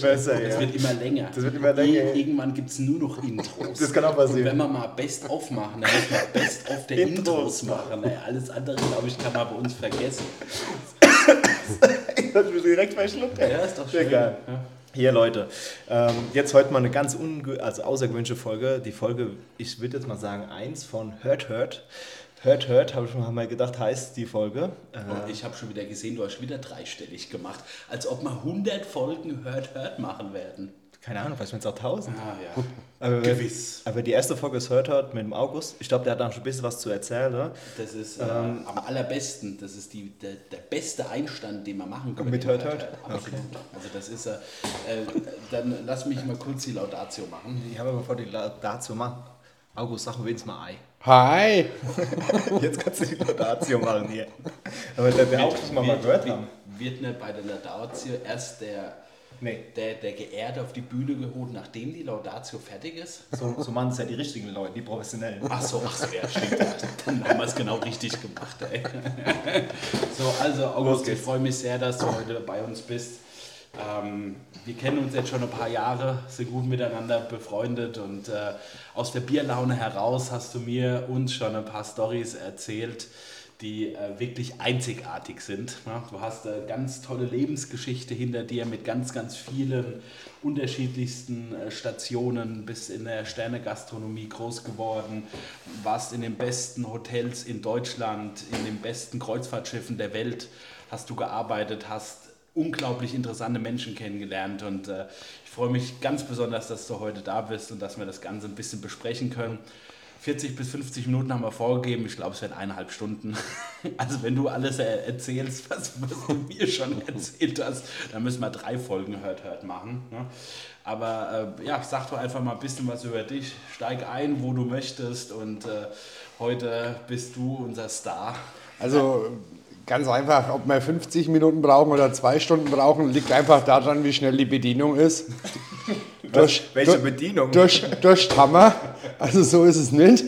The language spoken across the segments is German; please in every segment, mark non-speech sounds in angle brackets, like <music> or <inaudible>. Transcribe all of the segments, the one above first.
besser. Das nicht besser, Das ja. wird immer länger. Das wird immer länger. Ir- Irgendwann gibt es nur noch Intros. Das kann auch passieren. Und wenn wir mal Best-of machen, dann muss man Best-of der Intros. Machen. Ey, alles andere, glaube ich, kann man bei uns vergessen. Ich hab mich direkt verschluckt. Ja, ist doch schön. Egal. Ja. Hier, Leute, ähm, jetzt heute mal eine ganz also außergewöhnliche Folge. Die Folge, ich würde jetzt mal sagen, eins von Hurt Hurt. Hurt Hurt, habe ich mir mal gedacht, heißt die Folge. Äh, Und ich habe schon wieder gesehen, du hast wieder dreistellig gemacht. Als ob wir 100 Folgen Hört Hört machen werden. keine Ahnung, vielleicht sind es auch 1000. Ah ja. Aber, Gewiss. aber die erste Folge ist Hurt Hurt mit dem August. Ich glaube, der hat da schon ein bisschen was zu erzählen. Ne? Das ist äh, Ähm, am allerbesten. Das ist die, der, der beste Einstand, den man machen kann. Mit Hört Hört? Absolut. Also das ist, äh, äh, dann lass mich mal kurz die Laudatio machen. Ich habe bevor die dazu machen. August, sag wenigstens mal Ei. Hi! <laughs> Jetzt kannst du die Laudatio machen hier. Aber der, der auch schon mal, mal gehört haben. Wird nicht bei der Laudatio erst der, Nee. der, der Geehrte auf die Bühne geholt, nachdem die Laudatio fertig ist? So, so machen es ja die richtigen Leute, die professionellen. Ach so, ach so, ja, stimmt. Dann haben wir es genau richtig gemacht, ey. <laughs> So, also August, ich freue mich sehr, dass du heute bei uns bist. Ähm, wir kennen uns jetzt schon ein paar Jahre, sind gut miteinander befreundet und äh, aus der Bierlaune heraus hast du mir uns schon ein paar Stories erzählt, die äh, wirklich einzigartig sind. Ja, du hast eine ganz tolle Lebensgeschichte hinter dir mit ganz, ganz vielen unterschiedlichsten äh, Stationen, bist in der Sternegastronomie groß geworden, warst in den besten Hotels in Deutschland, in den besten Kreuzfahrtschiffen der Welt, hast du gearbeitet, hast unglaublich interessante Menschen kennengelernt und äh, ich freue mich ganz besonders, dass du heute da bist und dass wir das Ganze ein bisschen besprechen können. 40 bis 50 Minuten haben wir vorgegeben. Ich glaube, es werden eineinhalb Stunden. <laughs> Also wenn du alles er- erzählst, <laughs> was, was du mir schon erzählt hast, dann müssen wir drei Folgen Hört Hört machen. Ne? Aber äh, ja, sag doch einfach mal ein bisschen was über dich. Steig ein, wo du möchtest und äh, heute bist du unser Star. Also ganz einfach, ob wir 50 Minuten brauchen oder zwei Stunden brauchen, liegt einfach daran, wie schnell die Bedienung ist. durch, welche durch- Bedienung? Durch, durch Hammer. Also so ist es nicht.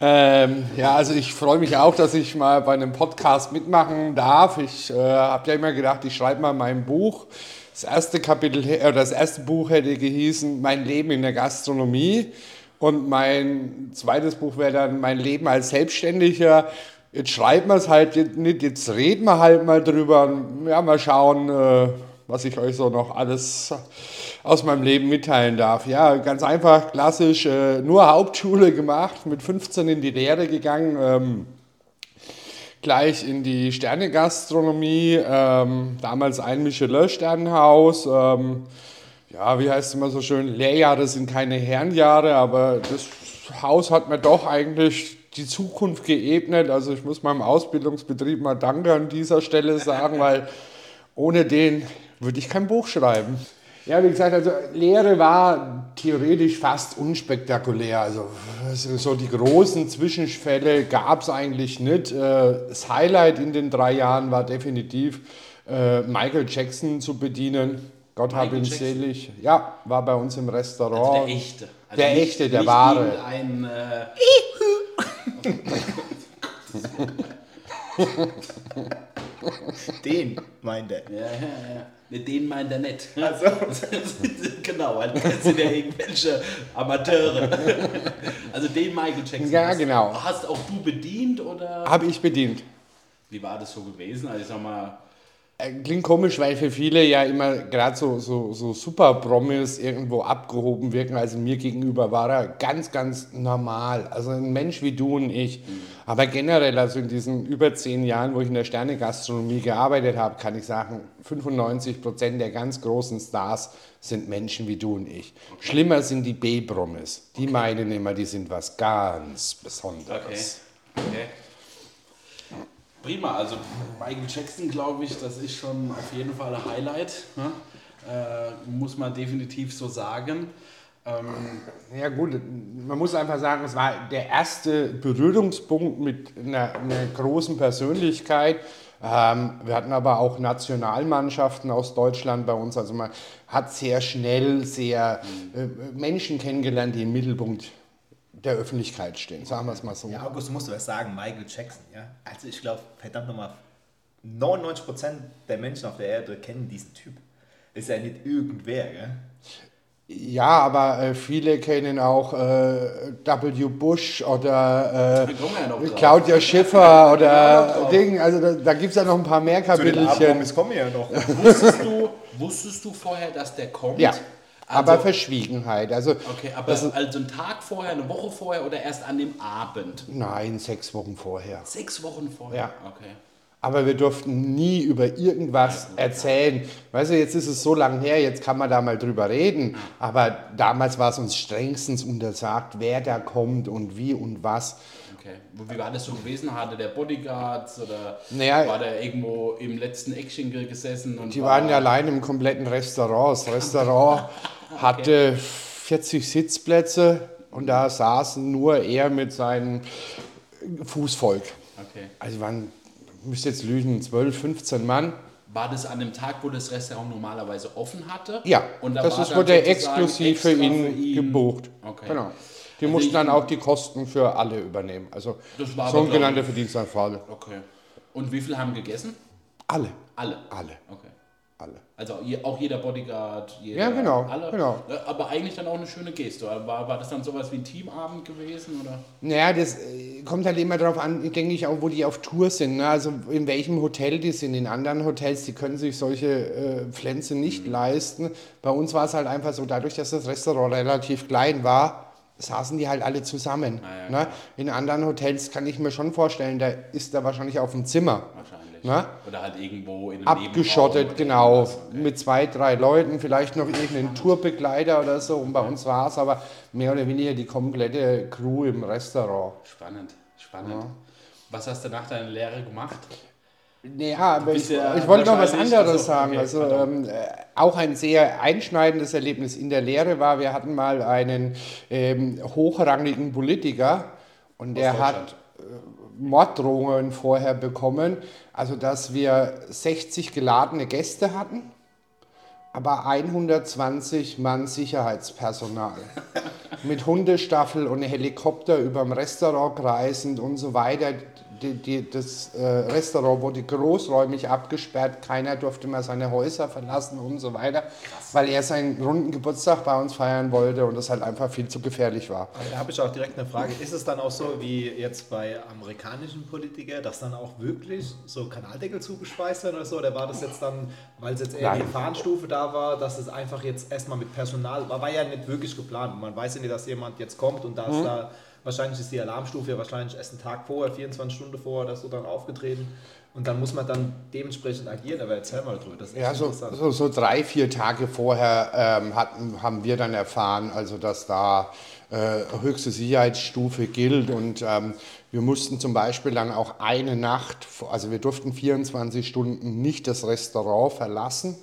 Ähm, ja, also ich freue mich auch, dass ich mal bei einem Podcast mitmachen darf. Ich äh, habe ja immer gedacht, ich schreibe mal mein Buch. Das erste Kapitel, äh, das erste Buch hätte gehießen Mein Leben in der Gastronomie. Und mein zweites Buch wäre dann Mein Leben als Selbstständiger. Jetzt schreiben wir es halt nicht, jetzt reden wir halt mal drüber. Ja, mal schauen, äh, was ich euch so noch alles aus meinem Leben mitteilen darf. Ja, ganz einfach, klassisch, äh, nur Hauptschule gemacht, mit 15 in die Lehre gegangen, ähm, gleich in die Sternegastronomie, ähm, damals ein Michelin-Sternenhaus. Ähm, ja, wie heißt es immer so schön, Lehrjahre sind keine Herrenjahre, aber das Haus hat mir doch eigentlich die Zukunft geebnet. Also ich muss meinem Ausbildungsbetrieb mal Danke an dieser Stelle sagen, weil ohne den würde ich kein Buch schreiben. Ja, wie gesagt, also Lehre war theoretisch fast unspektakulär. Also so die großen Zwischenfälle gab es eigentlich nicht. Äh, Das Highlight in den drei Jahren war definitiv äh, Michael Jackson zu bedienen. Gott hab Michael ihn Jackson? selig. Ja, war bei uns im Restaurant. Also der echte. Also Der nicht- echte, der nicht wahre. irgendein, äh, <laughs> Den meint er. Ja, ja, ja. Ne, Den meint er nicht. Also. <laughs> genau, das sind ja irgendwelche Amateure. Also den Michael Jackson. Ja, hast, genau. Hast auch du bedient oder Habe ich bedient. wie war das so gewesen? Also ich sag mal, Klingt komisch, weil für viele ja immer gerade so, so, so Super-Promis irgendwo abgehoben wirken. Also mir gegenüber war er ganz, ganz normal. Also ein Mensch wie du und ich. Aber generell, also in diesen über zehn Jahren, wo ich in der Sternegastronomie gearbeitet habe, kann ich sagen, 95 Prozent der ganz großen Stars sind Menschen wie du und ich. Schlimmer sind die B-Promis. Die meinen immer, die sind was ganz Besonderes. okay. okay. Prima, also Michael Jackson, glaube ich, das ist schon auf jeden Fall ein Highlight. Ne? Äh, muss man definitiv so sagen. Ähm, Ja gut, man muss einfach sagen, es war der erste Berührungspunkt mit einer, einer großen Persönlichkeit. Ähm, wir hatten aber auch Nationalmannschaften aus Deutschland bei uns. Also man hat sehr schnell sehr äh, Menschen kennengelernt, die im Mittelpunkt der Öffentlichkeit stehen. Sagen wir es mal so. Ja, August, du musst was sagen, Michael Jackson, ja. Also ich glaube, verdammt nochmal, 99% der Menschen auf der Erde kennen diesen Typ. ist ja nicht irgendwer, gell? Ja, aber äh, viele kennen auch äh, W. Bush oder äh. Claudia Schiffer Ja, oder. Ding. Also da, da gibt es ja noch ein paar mehr Zu den Kapitelchen. Kommen ja noch. Wusstest du, wusstest du vorher, dass der kommt? Ja, aber Also, Verschwiegenheit. Also okay, aber das also einen Tag vorher, eine Woche vorher oder erst an dem Abend? nein, sechs Wochen vorher. Sechs Wochen vorher? Ja. Okay. Aber wir durften nie über irgendwas erzählen. Weißt du, jetzt ist es so lange her, jetzt kann man da mal drüber reden. Aber damals war es uns strengstens untersagt, wer da kommt und wie und was. Okay. Wie war das so gewesen? Hatte der Bodyguards oder Naja, war der irgendwo im letzten Eckchen gesessen? Und Die war, waren ja allein im kompletten Restaurant. Das Restaurant <laughs> hatte 40 Sitzplätze und da saßen nur er mit seinem Fußvolk. Okay. Also waren, ich müsste jetzt lügen, 12, 15 Mann. War das an dem Tag, wo das Restaurant normalerweise offen hatte? Ja, Und da das ist, wurde exklusiv für extra ihn, gebucht. Okay. Genau. Die Also mussten dann auch die Kosten für alle übernehmen. Also Das war aber, sogenannte glaub Verdienstanfrage. Okay. Und wie viele haben gegessen? Alle. Alle. Alle. Okay. Alle. Also auch jeder Bodyguard, jeder, Ja, genau, alle. genau. Äh, Aber eigentlich dann auch eine schöne Geste. War, war das dann sowas wie ein Teamabend gewesen? Oder? Naja, das äh, kommt halt immer darauf an, denke ich, auch wo die auf Tour sind. Ne? Also in welchem Hotel die sind. In anderen Hotels, die können sich solche äh, Pflänze nicht leisten. Bei uns war es halt einfach so, dadurch, dass das Restaurant relativ klein war, saßen die halt alle zusammen. Ah, ja, ne? In anderen Hotels kann ich mir schon vorstellen, da ist da wahrscheinlich auf dem Zimmer. Wahrscheinlich. Na? Oder halt irgendwo in einem Abgeschottet, genau. Okay. Mit zwei, drei Leuten, vielleicht noch irgendeinen Tourbegleiter oder so. Und bei uns war es aber mehr oder weniger die komplette Crew im Restaurant. Spannend, spannend. Was hast du nach deiner Lehre gemacht? Ja, aber ich, ich wollte noch was anderes also, sagen. okay, Also ähm, äh, auch ein sehr einschneidendes Erlebnis in der Lehre war, wir hatten mal einen ähm, hochrangigen Politiker und der hat äh, Morddrohungen vorher bekommen, also dass wir 60 geladene Gäste hatten, aber 120 Mann Sicherheitspersonal. <laughs> Mit Hundestaffel und Helikopter über dem Restaurant kreisend und so weiter. Die, die, das äh, Restaurant wurde großräumig abgesperrt, keiner durfte mehr seine Häuser verlassen und so weiter, weil er seinen runden Geburtstag bei uns feiern wollte und das halt einfach viel zu gefährlich war. Aber da habe ich auch direkt eine Frage. Ist es dann auch so wie jetzt bei amerikanischen Politikern, dass dann auch wirklich so Kanaldeckel zugeschweißt werden oder so? Oder war das jetzt dann, weil es jetzt eher Nein. die Fahnenstufe da war, dass es einfach jetzt erstmal mit Personal war, war ja nicht wirklich geplant. Man weiß ja nicht, dass jemand jetzt kommt und da ist da, wahrscheinlich ist die Alarmstufe ja wahrscheinlich erst einen Tag vorher, 24 Stunden vorher oder so dann aufgetreten. Und dann muss man dann dementsprechend agieren. Aber erzähl mal drüber. Das Ja, so, so, so drei, vier Tage vorher ähm, hatten, haben wir dann erfahren, also dass da äh, höchste Sicherheitsstufe gilt und ähm, wir mussten zum Beispiel dann auch eine Nacht, also wir durften 24 Stunden nicht das Restaurant verlassen.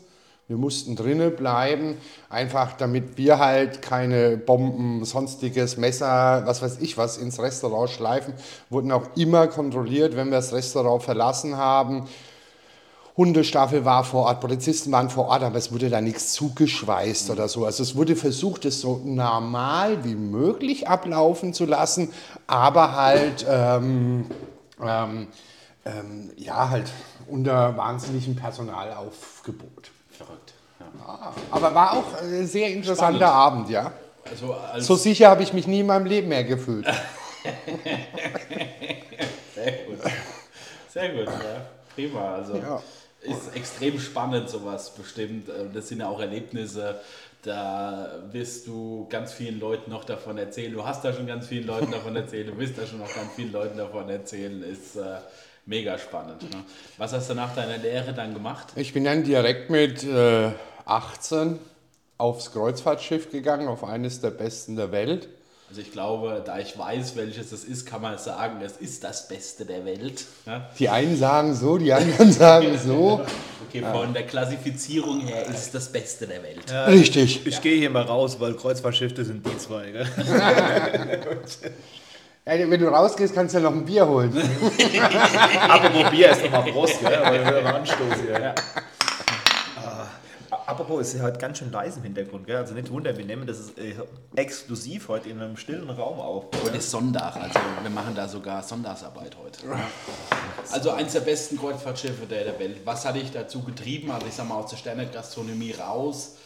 Wir mussten drinnen bleiben, einfach damit wir halt keine Bomben, sonstiges Messer, was weiß ich was ins Restaurant schleifen. Wurden auch immer kontrolliert, wenn wir das Restaurant verlassen haben. Hundestaffel war vor Ort, Polizisten waren vor Ort, aber es wurde da nichts zugeschweißt oder so. Also es wurde versucht, es so normal wie möglich ablaufen zu lassen, aber halt, ähm, ähm, ähm, ja, halt unter wahnsinnigem Personalaufgebot. Verrückt. Ja. Aber war auch ein sehr interessanter Spannend. Abend, ja. Also als So sicher habe ich mich nie in meinem Leben mehr gefühlt. <laughs> Sehr gut. Sehr gut, ja. Prima. Also Ja. ist extrem spannend, sowas bestimmt. Und Das sind ja auch Erlebnisse. Da wirst du ganz vielen Leuten noch davon erzählen. Du hast da schon ganz vielen Leuten davon erzählt. Du wirst da schon noch ganz vielen Leuten davon erzählen. Ist äh, mega spannend. Ne? Was hast du nach deiner Lehre dann gemacht? Ich bin dann direkt mit äh, 18 aufs Kreuzfahrtschiff gegangen, auf eines der besten der Welt. Also ich glaube, da ich weiß, welches es ist, kann man sagen, es ist das Beste der Welt. Ja? Die einen sagen so, die anderen <laughs> sagen so. Okay, von der Klassifizierung her ist es das Beste der Welt. Richtig. Ich gehe hier mal raus, weil Kreuzfahrtschiffe sind die zwei. <laughs> <laughs> Ja, wenn du rausgehst, kannst du ja noch ein Bier holen. <laughs> Apropos Bier ist nochmal Prost, gell? aber wir hören Anstoß hier. Apropos, es ist halt ganz schön leise im Hintergrund, gell? Also nicht wundern, wir nehmen das ist, äh, exklusiv heute in einem stillen Raum auf. Heute ist Sonntag, also wir machen da sogar Sonntagsarbeit heute. Also eins der besten Kreuzfahrtschiffe der, der Welt. Was hat dich dazu getrieben? Also ich sag mal aus der Sternegastronomie raus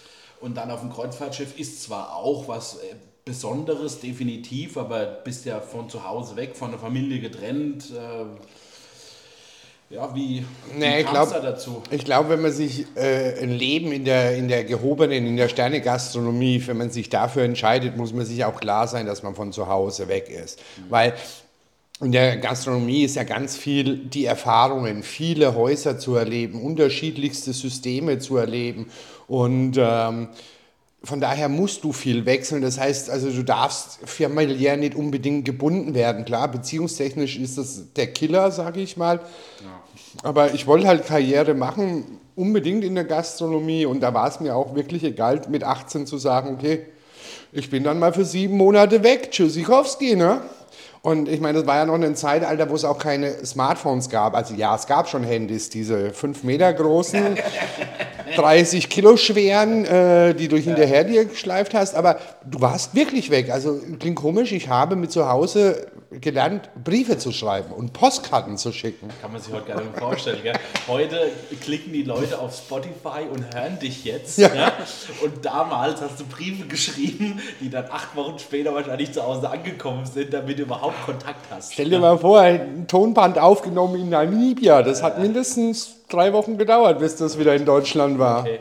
und dann auf dem Kreuzfahrtschiff ist zwar auch was äh, Besonderes, definitiv, aber bist ja von zu Hause weg, von der Familie getrennt. Äh, ja, wie, wie kam's glaub- da dazu? Ich glaube, wenn man sich äh, ein Leben in der, in der gehobenen, in der Sternegastronomie, wenn man sich dafür entscheidet, muss man sich auch klar sein, dass man von zu Hause weg ist. Weil in der Gastronomie ist ja ganz viel die Erfahrungen, viele Häuser zu erleben, unterschiedlichste Systeme zu erleben. Und ähm, von daher musst du viel wechseln. Das heißt, also du darfst familiär nicht unbedingt gebunden werden. Klar, beziehungstechnisch ist das der Killer, sage ich mal. Aber ich wollte halt Karriere machen, unbedingt in der Gastronomie. Und da war es mir auch wirklich egal, mit 18 zu sagen, okay, ich bin dann mal für sieben Monate weg. Tschüssikowski, ne? Und ich meine, das war ja noch ein Zeitalter, wo es auch keine Smartphones gab. Also ja, es gab schon Handys, diese fünf Meter großen, <laughs> 30 Kilo schweren, äh, die du hinterher dir geschleift hast. Aber du warst wirklich weg. Also klingt komisch, ich habe mit zu Hause gelernt, Briefe zu schreiben und Postkarten zu schicken. Kann man sich heute gar nicht vorstellen. Gell? Heute klicken die Leute auf Spotify und hören dich jetzt. Ja. Und damals hast du Briefe geschrieben, die dann acht Wochen später wahrscheinlich zu Hause angekommen sind, damit du überhaupt Kontakt hast. Stell dir mal vor, ein Tonband aufgenommen in Namibia. Das hat mindestens drei Wochen gedauert, bis das wieder in Deutschland war. Okay.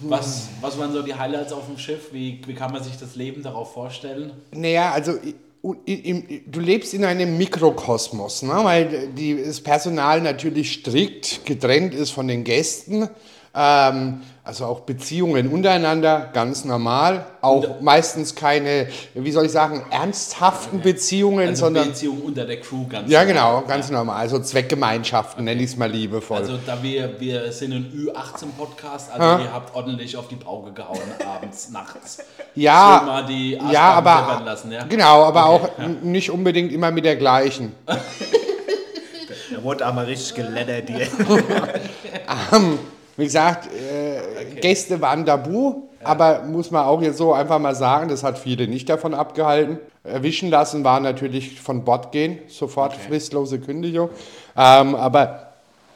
Was, was waren so die Highlights auf dem Schiff? Wie, wie kann man sich das Leben darauf vorstellen? Naja, also du lebst in einem Mikrokosmos, ne? weil die, das Personal natürlich strikt getrennt ist von den Gästen. Ähm, also auch Beziehungen untereinander, ganz normal. Auch meistens keine, wie soll ich sagen, ernsthaften Beziehungen, Also sondern. Beziehung unter der Crew ganz Ja, normal. genau, ganz normal. Also Zweckgemeinschaften, nenne ich es mal liebevoll. Also da wir, wir sind ein Ü18-Podcast, also Ja. ihr habt ordentlich auf die Pauke gehauen, <laughs> abends, nachts. Ja, Schön mal die ja, aber lassen, ja? genau, aber auch n- nicht unbedingt immer mit der gleichen. <laughs> Da wurde auch mal richtig geleddert hier. <laughs> Wie gesagt, äh, Gäste waren tabu, aber muss man auch jetzt so einfach mal sagen, das hat viele nicht davon abgehalten. Erwischen lassen war natürlich von Bord gehen, sofort fristlose Kündigung. Ähm, aber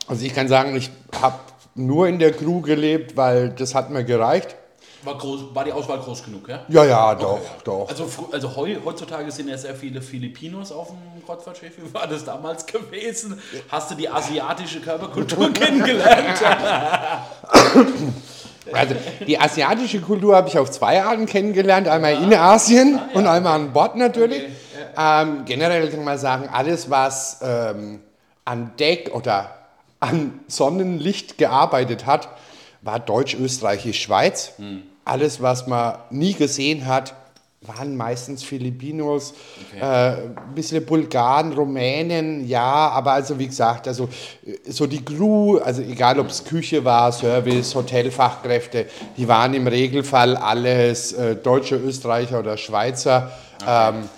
also ich kann sagen, ich habe nur in der Crew gelebt, weil das hat mir gereicht. War, groß, war die Auswahl groß genug, ja? Ja, ja, doch, doch. Also, also heu, heutzutage sind ja sehr viele Filipinos auf dem Kreuzfahrtschiff. Wie war das damals gewesen? Hast du die asiatische Körperkultur <laughs> kennengelernt? <laughs> Also die asiatische Kultur habe ich auf zwei Arten kennengelernt. Einmal in Asien und einmal an Bord natürlich. Ähm, generell kann man sagen, alles, was ähm, an Deck oder an Sonnenlicht gearbeitet hat, war Deutsch, Österreichisch, Schweiz. Alles, was man nie gesehen hat, waren meistens Filipinos, äh, ein bisschen Bulgaren, Rumänen, ja, aber also wie gesagt, also äh, so die Crew, also egal ob es Küche war, Service, Hotelfachkräfte, die waren im Regelfall alles äh, Deutsche, Österreicher oder Schweizer. Ähm,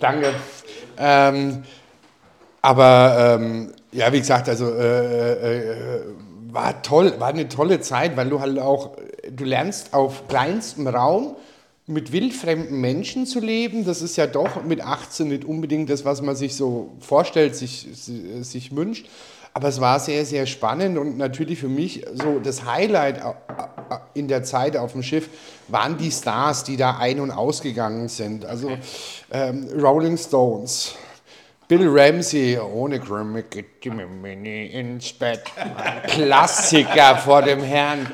danke. Ähm, aber ähm, ja, wie gesagt, also äh, äh, war toll, war eine tolle Zeit, weil du halt auch, du lernst auf kleinstem Raum mit wildfremden Menschen zu leben. Das ist ja doch mit 18 nicht unbedingt das, was man sich so vorstellt, sich, sich wünscht. Aber es war sehr, sehr spannend und natürlich für mich so das Highlight in der Zeit auf dem Schiff waren die Stars, die da ein- und ausgegangen sind. Also ähm, Rolling Stones, Bill Ramsey, ohne Grammy geht die nie ins Bett. Klassiker vor dem Herrn.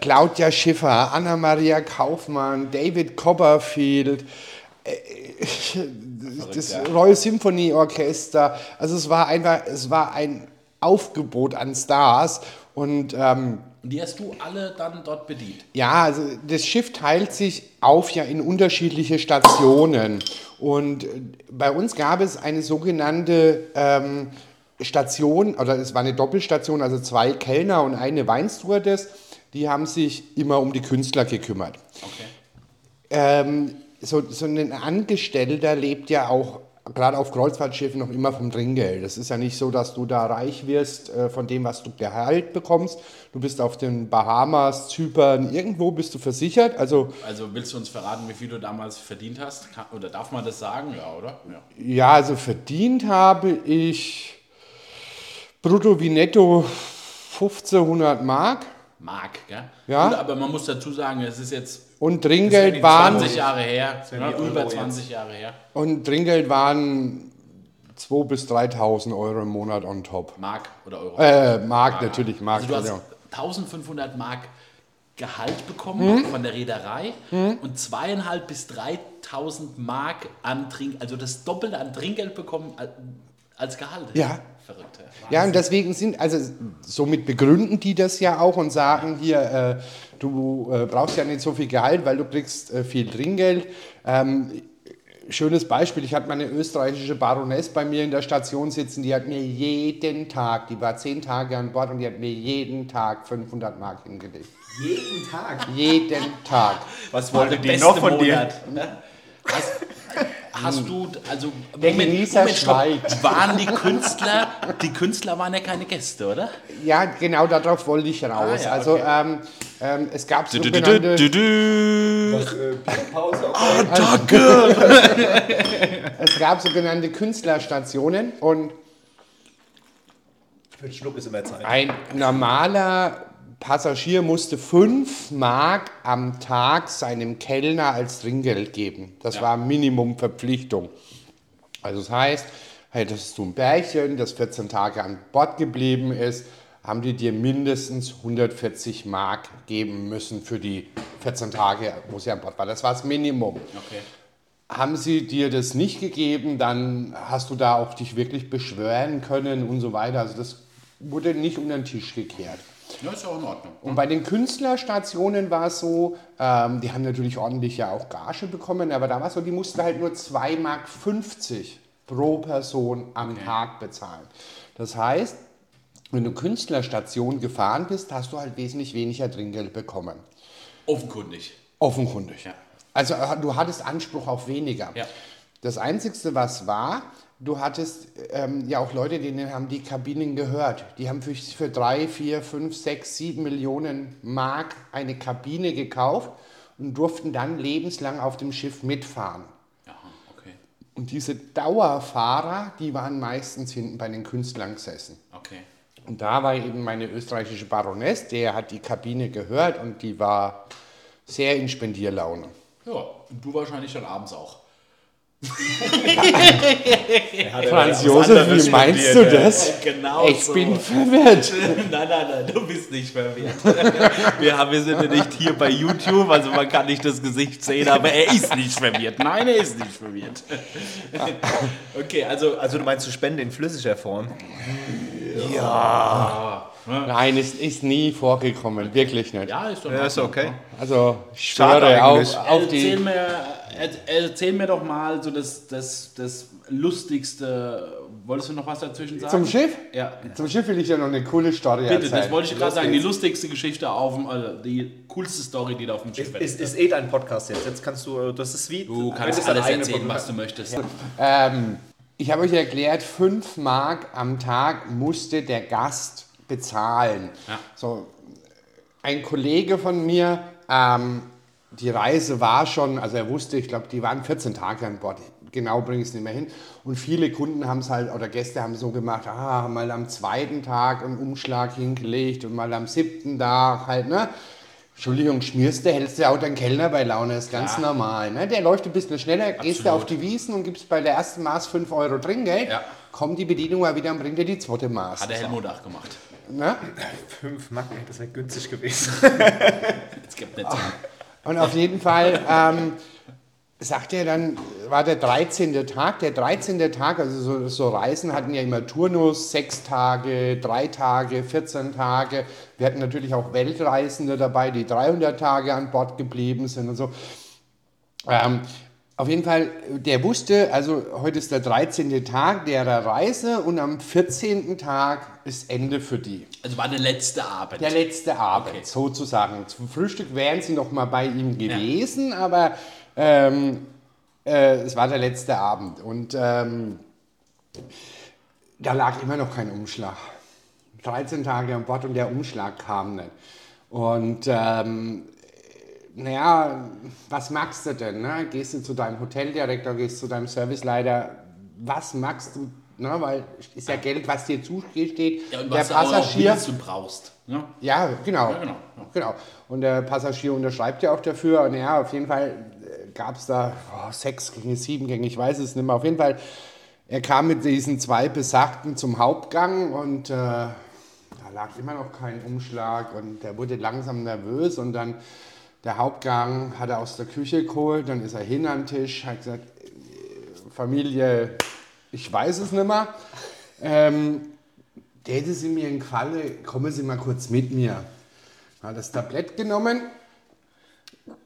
Claudia Schiffer, Anna-Maria Kaufmann, David Copperfield, äh, das Royal Symphony Orchester. Also es war einfach, es war ein Aufgebot an Stars und ähm, Und die hast du alle dann dort bedient. ja, also das Schiff teilt sich auf ja in unterschiedliche Stationen. Und äh, bei uns gab es eine sogenannte ähm, Station, oder es war eine Doppelstation, also zwei Kellner und eine Weinstewardess, die haben sich immer um die Künstler gekümmert. Okay. Ähm, so, so ein Angestellter lebt ja auch gerade auf Kreuzfahrtschiffen noch immer vom Trinkgeld. Das ist ja nicht so, dass du da reich wirst äh, von dem, was du Gehalt bekommst. Du bist auf den Bahamas, Zypern, irgendwo bist du versichert. Also Also willst du uns verraten, wie viel du damals verdient hast? Oder darf man das sagen? Ja, oder? Ja. ja, also verdient habe ich brutto wie netto 1500 Mark. Mark, gell? Ja. Und, aber man muss dazu sagen, es ist jetzt Und Das Trinkgeld waren 20 Jahre her, ja, über jetzt. 20 Jahre her. und Trinkgeld waren 2.000 bis 3.000 Euro im Monat on top. Mark oder Euro. Äh, Mark natürlich, Mark. also du hast Entschuldigung. 1500 Mark Gehalt bekommen von der Reederei und zweieinhalb bis 3000 Mark an Trink, also das Doppelte an Trinkgeld bekommen al- als Gehalt. Ja. Verrückt. Ja. Ja, und deswegen sind, also somit begründen die das ja auch und sagen hier, äh, du äh, brauchst ja nicht so viel Gehalt, weil du kriegst äh, viel Trinkgeld. Ähm, schönes Beispiel, ich hatte meine österreichische Baroness bei mir in der Station sitzen, die hat mir jeden Tag, die war zehn Tage an Bord und die hat mir jeden Tag 500 Mark hingelegt. Jeden Tag. Jeden Tag. Was War wollte der die noch von dir? Monat, ne? Hast, hast du, also Der Genießer schweigt. waren die Künstler, die Künstler waren ja keine Gäste, oder? Ja, genau darauf wollte ich raus. Ah, ja, also okay. ähm, ähm, es gab sogenannte... Was, äh, Bierpause? Okay. <laughs> Es gab sogenannte Künstlerstationen und Für den Schluck ist immer Zeit. ein normaler Passagier musste 5 Mark am Tag seinem Kellner als Trinkgeld geben. Das Ja. war Minimumverpflichtung. Also das heißt, hättest du ein Bärchen, das 14 Tage an Bord geblieben ist, haben die dir mindestens 140 Mark geben müssen für die 14 Tage, wo sie an Bord war. Das war das Minimum. Okay. Haben sie dir das nicht gegeben, dann hast du da auch dich wirklich beschweren können und so weiter. Also das wurde nicht unter den Tisch gekehrt. Ja, ist ja auch in Ordnung. Und bei den Künstlerstationen war es so, ähm, die haben natürlich ordentlich ja auch Gage bekommen, aber da war es so, die mussten halt nur 2,50 Mark pro Person am Tag bezahlen. Das heißt, wenn du Künstlerstation gefahren bist, hast du halt wesentlich weniger Trinkgeld bekommen. Offenkundig. Offenkundig. Ja. Also äh, du hattest Anspruch auf weniger. Ja. Das Einzige, was war, du hattest ähm, ja auch Leute, denen haben die Kabinen gehört. Die haben für, für drei, vier, fünf, sechs, sieben Millionen Mark eine Kabine gekauft und durften dann lebenslang auf dem Schiff mitfahren. Aha, okay. Und diese Dauerfahrer, die waren meistens hinten bei den Künstlern gesessen. Okay. Und da war eben meine österreichische Baroness, der hat die Kabine gehört und die war sehr in Spendierlaune. Ja, und du wahrscheinlich dann abends auch. Franz Josef, wie meinst du das? Genau Ich so. bin verwirrt. <laughs> Nein, nein, nein, du bist nicht verwirrt. <laughs> Wir, haben, wir sind ja nicht hier bei YouTube, also man kann nicht das Gesicht sehen, aber er ist nicht verwirrt. Nein, er ist nicht verwirrt. <laughs> Okay, also, Also du meinst, du Spende in flüssiger Form? Nein, es ist nie vorgekommen, wirklich nicht. ja, ist Ja, ist okay. Also ich Schade schwöre auf, auf Erzähl, die. mir, er- erzähl mir doch mal so das, das, das lustigste. Wolltest du noch was dazwischen sagen? Zum Schiff? Ja. Zum Schiff will ich ja noch eine coole Story Bitte, erzählen. das wollte ich gerade sagen. Die lustigste Geschichte auf dem, also die coolste Story, die da auf dem Schiff Ist, ist, ist eh dein Podcast jetzt. Jetzt kannst du, äh, das ist wie... Du kannst alles erzählen, Podcast- was du möchtest. Ähm, ich habe euch erklärt, 5 Mark am Tag musste der Gast bezahlen. Ja. So, ein Kollege von mir, ähm, die Reise war schon, also er wusste, ich glaube, die waren 14 Tage an Bord. Genau bringe ich es nicht mehr hin. Und viele Kunden haben es halt, oder Gäste haben so gemacht, ah, mal am zweiten Tag einen Umschlag hingelegt und mal am siebten Tag halt, ne? Entschuldigung, schmierst du, hältst du auch deinen Kellner bei Laune, ist ganz Ja. normal. Ne? Der läuft ein bisschen schneller, gehst du Absolut. auf die Wiesen und gibst bei der ersten Maß 5 Euro Trinkgeld, Ja. kommt die Bedienung mal wieder und bringt dir die zweite Maß. Hat der Helmut auch gemacht. Ne? <laughs> Fünf Mark, das wäre günstig gewesen. <laughs> Es gibt nicht <laughs> so. Und auf jeden Fall ähm, sagt er dann, war der 13. Tag. Der 13. Tag, also so, so Reisen hatten ja immer Turnus, sechs Tage, drei Tage, 14 Tage. Wir hatten natürlich auch Weltreisende dabei, die 300 Tage an Bord geblieben sind und so. Ähm, auf jeden Fall, der wusste, also heute ist der 13. Tag der Reise und am 14. Tag ist Ende für die. Also war der letzte Abend. Der letzte Abend, Okay. sozusagen. Zum Frühstück wären sie noch mal bei ihm gewesen, aber ähm, äh, es war der letzte Abend und ähm, da lag immer noch kein Umschlag. 13 Tage an Bord und der Umschlag kam nicht. Und ähm, naja, was magst du denn? Ne? Gehst du zu deinem Hoteldirektor, gehst du zu deinem Serviceleiter, was magst du? Ne? Weil ist ja Geld, was dir zusteht. Ja, und der was du auch Passagier. und brauchst. Ne? Ja, genau. Ja, genau, ja. genau. Und der Passagier unterschreibt ja auch dafür. Und ja, auf jeden Fall gab es da oh, sechs Gänge, sieben Gänge, ich weiß es nicht mehr. Auf jeden Fall, er kam mit diesen zwei Besagten zum Hauptgang und äh, da lag immer noch kein Umschlag und er wurde langsam nervös und dann der Hauptgang hat er aus der Küche geholt, dann ist er hin an den Tisch, hat gesagt, äh, Familie, ich weiß es nicht mehr. Ähm, täte Sie mir einen Gefallen, kommen Sie mal kurz mit mir. Hat das Tablett genommen,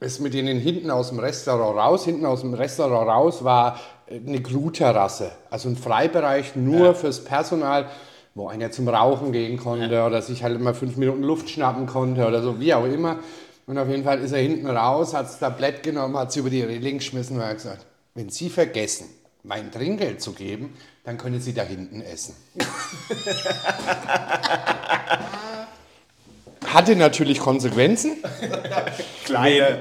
ist mit ihnen hinten aus dem Restaurant raus. Hinten aus dem Restaurant raus war eine Crewterrasse, also ein Freibereich nur fürs Personal, wo einer zum Rauchen gehen konnte oder sich halt mal fünf Minuten Luft schnappen konnte oder so, wie auch immer. Und auf jeden Fall ist er hinten raus, hat das Tablett genommen, hat es über die Reling geschmissen und hat gesagt, wenn Sie vergessen, mein Trinkgeld zu geben, dann können Sie da hinten essen. <laughs> Hatte natürlich Konsequenzen Kleine.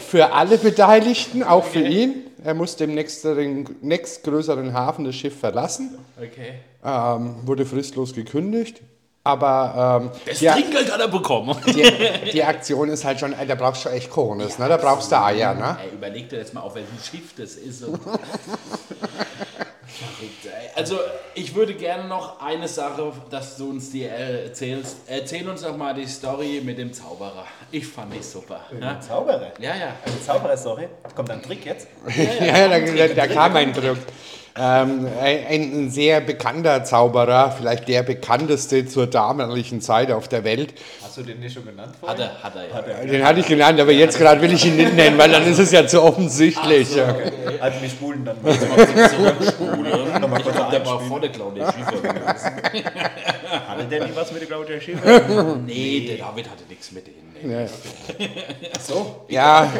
für alle Beteiligten, auch für ihn. Er musste im nächsten, nächstgrößeren Hafen das Schiff verlassen, Okay. ähm, wurde fristlos gekündigt. Aber ähm, Das die, Trinkgeld hat er bekommen. die, <laughs> die Aktion ist halt schon, da brauchst du echt Konis, ne? da brauchst du Eier. Ne? Ey, überleg dir jetzt mal, auf welchem Schiff das ist. Also, ich würde gerne noch eine Sache, dass du uns die äh, erzählst. Erzähl uns doch mal die Story mit dem Zauberer. Ich fand die super. Ja, Zauberer. ja. ja. Eine Zauberer-Story. Kommt ein Trick jetzt? <laughs> Ja, da, da, da kam ein Druck. Ähm, ein, ein sehr bekannter Zauberer, vielleicht der bekannteste zur damaligen Zeit auf der Welt. Hast du den nicht schon genannt Hat er, hat er. Ja. Den hatte ich genannt, aber jetzt gerade will ich ihn nicht nennen, weil dann ist es ja zu offensichtlich. Also wir spulen dann Jetzt mal kurz zurückspulen. Nochmal Ich kurz hab der war vor der Claudia Schiffer gewesen. Hatte der nicht was mit der Claudia Schiffer? Nee, der David hatte nichts mit denen. Nee. Ja. So. Ja,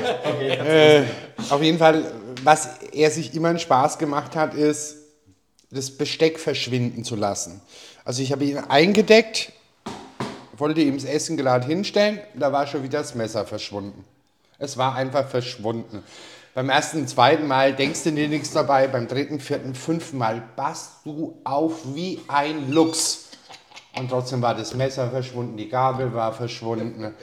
äh, auf jeden Fall, was er sich immer einen Spaß gemacht hat, ist, das Besteck verschwinden zu lassen. Also ich habe ihn eingedeckt, wollte ihm das Essen gerade hinstellen, da war schon wieder das Messer verschwunden. Es war einfach verschwunden. Beim ersten, zweiten Mal denkst du dir nichts dabei, beim dritten, vierten, fünften Mal passt du auf wie ein Luchs. Und trotzdem war das Messer verschwunden, die Gabel war verschwunden.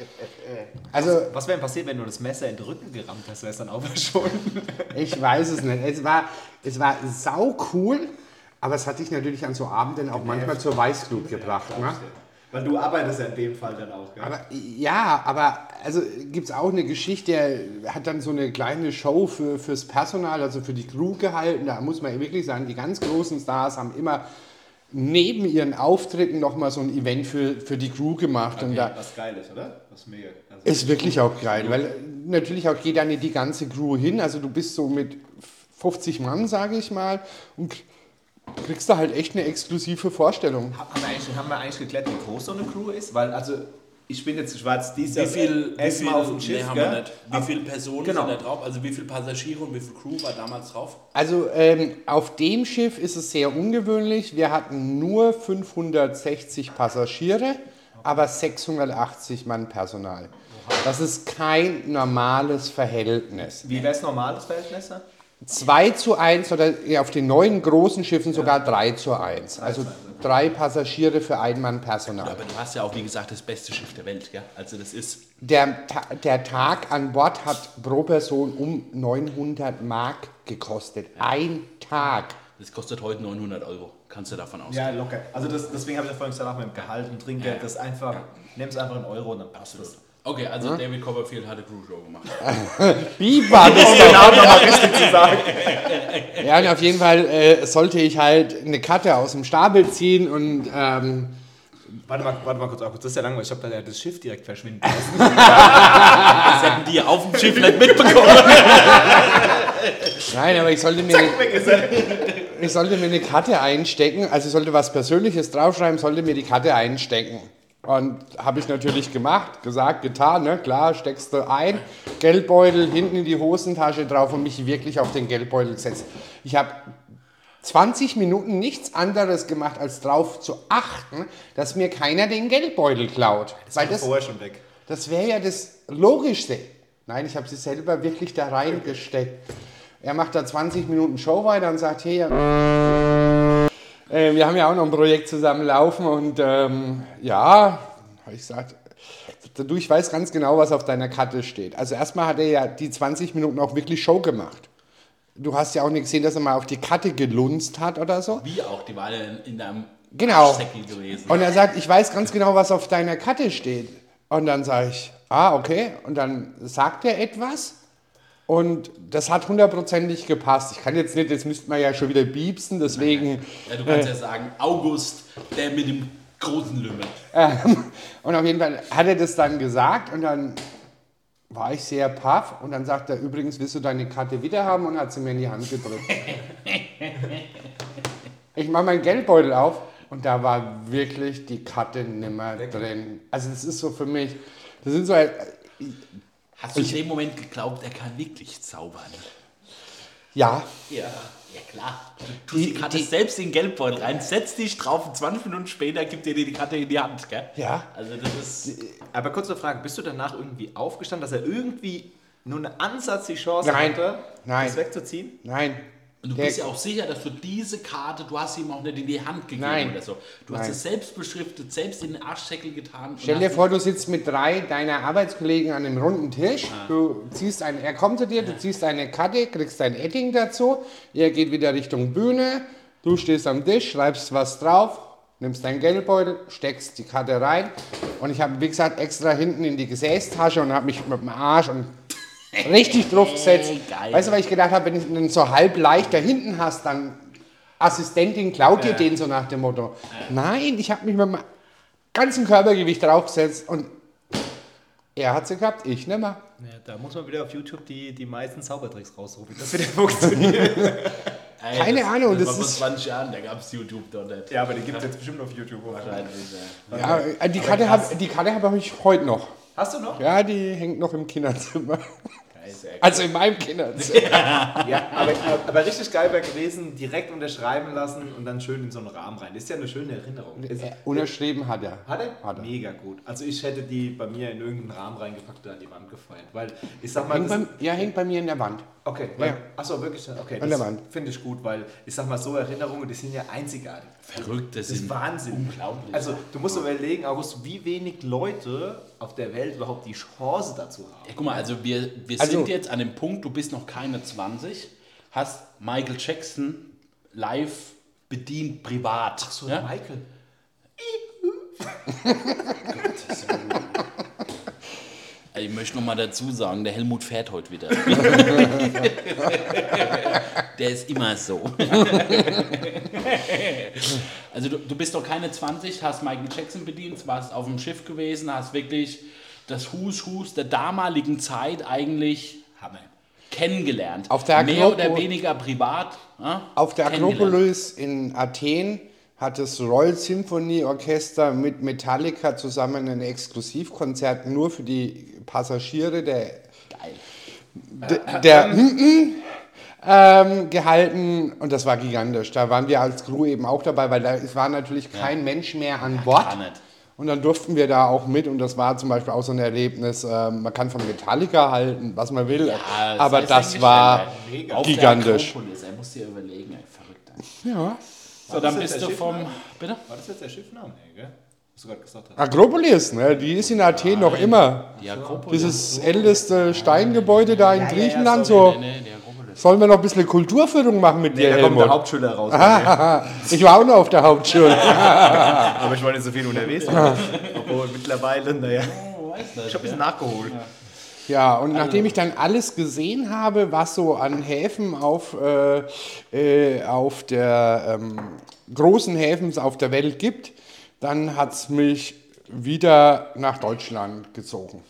Also Was wäre denn passiert, wenn du das Messer in den Rücken gerammt hast? Wäre es dann auch <laughs> verschwunden? Ich weiß es nicht. Es war, es war sau cool, aber es hat dich natürlich an so Abenden auch manchmal zur Weißglut gebracht. Ne? Weil du arbeitest ja in dem Fall dann auch, gell? Aber ja, aber also gibt es auch eine Geschichte, er hat dann so eine kleine Show für, fürs Personal, also für die Crew gehalten. Da muss man wirklich sagen, die ganz großen Stars haben immer neben ihren Auftritten nochmal so ein Event für, für die Crew gemacht. Und da, was geil ist, oder? Was mega. Also, ist wirklich auch geil, weil natürlich auch geht dann nicht die ganze Crew hin. Also du bist so mit 50 Mann, sage ich mal, und kriegst da halt echt eine exklusive Vorstellung. haben, wir eigentlich, haben wir eigentlich geklärt, wie groß so eine Crew ist? Weil, also, ich bin jetzt, dieses Jahr Wie viel, wie viel, auf dem Schiff, nee, gell? Wie viele Personen Genau. sind da drauf? Also wie viele Passagiere und wie viel Crew war damals drauf? Also ähm, auf dem Schiff ist es sehr ungewöhnlich. Wir hatten nur 560 Passagiere, aber 680 Mann Personal. Das ist kein normales Verhältnis. Wie wäre es normales Verhältnis? Ne? 2 zu 1 oder ja, auf den neuen großen Schiffen sogar 3 zu 1. Also drei Passagiere für ein Mann Personal. Aber du hast ja auch, wie gesagt, das beste Schiff der Welt, gell? Also das ist, Der, Ta der Tag an Bord hat pro Person um 900 Mark gekostet. Ein Tag. das kostet heute 900 Euro. Kannst du davon ausgehen. Ja, locker. Also das, deswegen habe ich ja vorhin gesagt, auch mit dem Gehalt und Trinkgeld, Ja. das einfach, nimm es einfach in Euro und dann passt es. Okay, also David Copperfield hatte Crew-Show gemacht. <laughs> Biber, das ist Genau, nochmal <laughs> richtig zu sagen. <laughs> Ja, und auf jeden Fall äh, sollte ich halt eine Karte aus dem Stapel ziehen und ähm, Warte mal, warte mal kurz, auch kurz. das ist ja langweilig. Ich habe da ja das Schiff direkt verschwinden lassen. Das hätten die auf dem Schiff nicht mitbekommen. nein, aber ich sollte mir, Weg ist er. ich sollte mir eine Karte einstecken, also ich sollte was Persönliches draufschreiben, sollte mir die Karte einstecken. Und habe ich natürlich gemacht, gesagt, getan, ne? klar, steckst du ein, Geldbeutel hinten in die Hosentasche drauf und mich wirklich auf den Geldbeutel gesetzt. Ich habe 20 Minuten nichts anderes gemacht, als darauf zu achten, dass mir keiner den Geldbeutel klaut. Weil das, vorher schon weg. das wäre ja das Logischste. Nein, ich habe sie selber wirklich da reingesteckt. Er macht da 20 Minuten Show weiter und sagt, hey, äh, wir haben ja auch noch ein Projekt zusammen laufen und ähm, ja, habe ich gesagt, du, ich weiß ganz genau, was auf deiner Karte steht. Also erstmal hat er ja die 20 Minuten auch wirklich Show gemacht. Du hast ja auch nicht gesehen, dass er mal auf die Karte gelunzt hat oder so. Wie auch, die war ja in, in deinem Genau. Arschsäckel gewesen. Und er sagt, ich weiß ganz genau, was auf deiner Karte steht. Und dann sage ich, ah, okay. Und dann sagt er etwas und das hat hundertprozentig gepasst. Ich kann jetzt nicht, jetzt müsste man ja schon wieder biepsen, deswegen. ja, du kannst ja sagen, August, der mit dem großen Lümmel. Ähm, und auf jeden Fall hat er das dann gesagt und dann war ich sehr paff und dann sagt er, übrigens, willst du deine Karte wieder haben und hat sie mir in die Hand gedrückt. <laughs> ich mache meinen Geldbeutel auf und da war wirklich die Karte nimmer drin. Also das ist so für mich, das sind so, äh, Hast du in dem Moment geglaubt, er kann wirklich zaubern? ja, Ja. Ja klar. Du tust die, Die- Karte die- selbst in den Geldbeutel rein, setzt dich drauf und 20 Minuten später gibt dir die Karte in die Hand, gell? Ja. Also das ist... Aber kurze Frage, bist du danach irgendwie aufgestanden, dass er irgendwie nur einen Ansatz die Chance Nein. hatte, Nein. das wegzuziehen? nein. Und du Der- bist ja auch sicher, dass du diese Karte, du hast sie ihm auch nicht in die Hand gegeben Nein. oder so. Du hast Nein. es selbst beschriftet, selbst in den Arschsäckel getan. Stell dir hast vor, du sitzt mit drei deiner Arbeitskollegen an einem runden Tisch. Du ziehst ein, er kommt zu dir, du ziehst eine Karte, kriegst dein Edding dazu. Er geht wieder Richtung Bühne. Du stehst am Tisch, schreibst was drauf, nimmst deinen Geldbeutel, steckst die Karte rein. Und ich habe, wie gesagt, extra hinten in die Gesäßtasche und habe mich mit dem Arsch und richtig drauf gesetzt. geil. Weißt du, weil ich gedacht habe, wenn du den so halb leicht da hinten hast, dann Assistentin klaut dir den so nach dem Motto. Nein, ich habe mich mit meinem ganzen Körpergewicht draufgesetzt und er hat sie gehabt, ich nicht mehr. Ja, da muss man wieder auf YouTube die, die meisten Zaubertricks rausrufen. Das <laughs> wieder funktioniert. Ey, Keine das, Ahnung, Das, das war vor ist- 20 Jahren, da gab es YouTube doch nicht. ja, aber die gibt es jetzt bestimmt auf YouTube. Wahrscheinlich, ja. Ja, äh, die Karte habe die Karte habe ich heute noch. Hast du noch? Ja, die hängt noch im Kinderzimmer. Also in meinem Kinderzimmer. <laughs> Ja, aber, aber richtig geil wäre gewesen, direkt unterschreiben lassen und dann schön in so einen Rahmen rein. Das ist ja eine schöne Erinnerung. Ist, Äh, Unterschrieben hat er. hat er? Hat er. Mega gut. Also ich hätte die bei mir in irgendeinen Rahmen reingepackt und an die Wand gefeiert. Weil ich sag mal, Hängt das, bei, ja, hängt bei mir in der Wand. Okay, Ja. achso, wirklich, okay, das finde ich gut, weil ich sag mal, so Erinnerungen, die sind ja einzigartig. Verrückt, das, Das ist sind Wahnsinn. Unglaublich. Also du musst überlegen, August, wie wenig Leute auf der Welt überhaupt die Chance dazu haben. Ja, guck mal, also wir, wir Also- sind jetzt an dem Punkt, du bist noch keine 20, hast Michael Jackson live bedient privat. So, ja? Michael. <laughs> Also Ich möchte noch mal dazu sagen, der Helmut fährt heute wieder. <laughs> der ist immer so. also du, du bist doch keine 20, hast Michael Jackson bedient, warst auf dem Schiff gewesen, hast wirklich das Hus Hus der damaligen Zeit eigentlich Hammer. kennengelernt. Auf der Mehr oder weniger privat. Ja? Auf der. Akropolis in Athen hat das Royal Symphony Orchester mit Metallica zusammen ein Exklusivkonzert nur für die Passagiere der, Geil. der, der ähm, gehalten und das war gigantisch. Da waren wir als Crew eben auch dabei, weil da es war natürlich kein Mensch mehr an Bord. Gar nicht. Und dann durften wir da auch mit und das war zum Beispiel auch so ein Erlebnis. ähm, man kann von Metallica halten, was man will, aber sei das war gigantisch. Er muss dir überlegen, ey, verrückt. Ey. Ja. So, dann bist du vom. Bitte? War das jetzt der Schiffname, gell? Was du gerade gesagt hast. Akropolis, ne? die ist in Athen noch immer. Die Akropolis. Dieses älteste Steingebäude da in Griechenland. sorry, so. Nee, nee, die Akropolis. Sollen wir noch ein bisschen Kulturführung machen mit dir, da kommt der Helmut? Hauptschüler raus. <laughs> Ich war auch noch auf der Hauptschule. <laughs> Aber ich war nicht so viel unterwegs. Obwohl mittlerweile, naja. Oh, Ich habe ein bisschen nachgeholt. Ja, und nachdem ich dann alles gesehen habe, was so an Häfen auf, äh, äh, auf der ähm, großen Häfen auf der Welt gibt, dann hat es mich wieder nach Deutschland gezogen.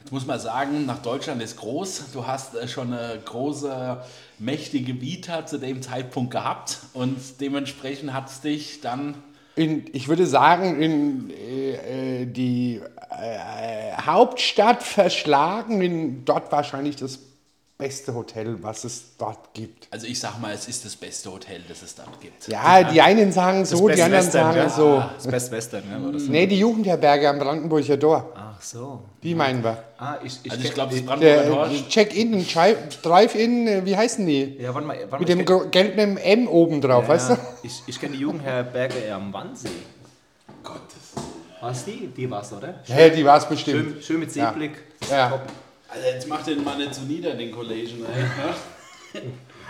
Jetzt muss man sagen, nach Deutschland ist groß. Du hast äh, schon eine große, mächtige Vita zu dem Zeitpunkt gehabt und dementsprechend hat es dich dann in, ich würde sagen, in äh, äh, die äh, Hauptstadt verschlagen, in dort wahrscheinlich das beste Hotel, was es dort gibt. Also ich sag mal, es ist das beste Hotel, das es dort gibt. Ja, die einen sagen so, die anderen Western, sagen ja? so. Das Best Western, ne? War das? Nee, die Jugendherberge am Brandenburger Tor, Ach so. die meinen wir. Ah, ich, ich, Also ich kenn- glaube, das Brandenburger Tor. Check-in, Drive-in, äh, wie heißen die? Ja, warte mal. Warte Mit dem gro- gelben M oben drauf, kenn- weißt du? ja, Ich, ich kenne die Jugendherberge eher am Wannsee. Gottes. Was die? Die war's, oder? Ja, die war es bestimmt. Schön, schön mit Ja. Seeblick. Ja. Also jetzt macht den mal nicht so nieder, den Kollegen. Ey. <laughs>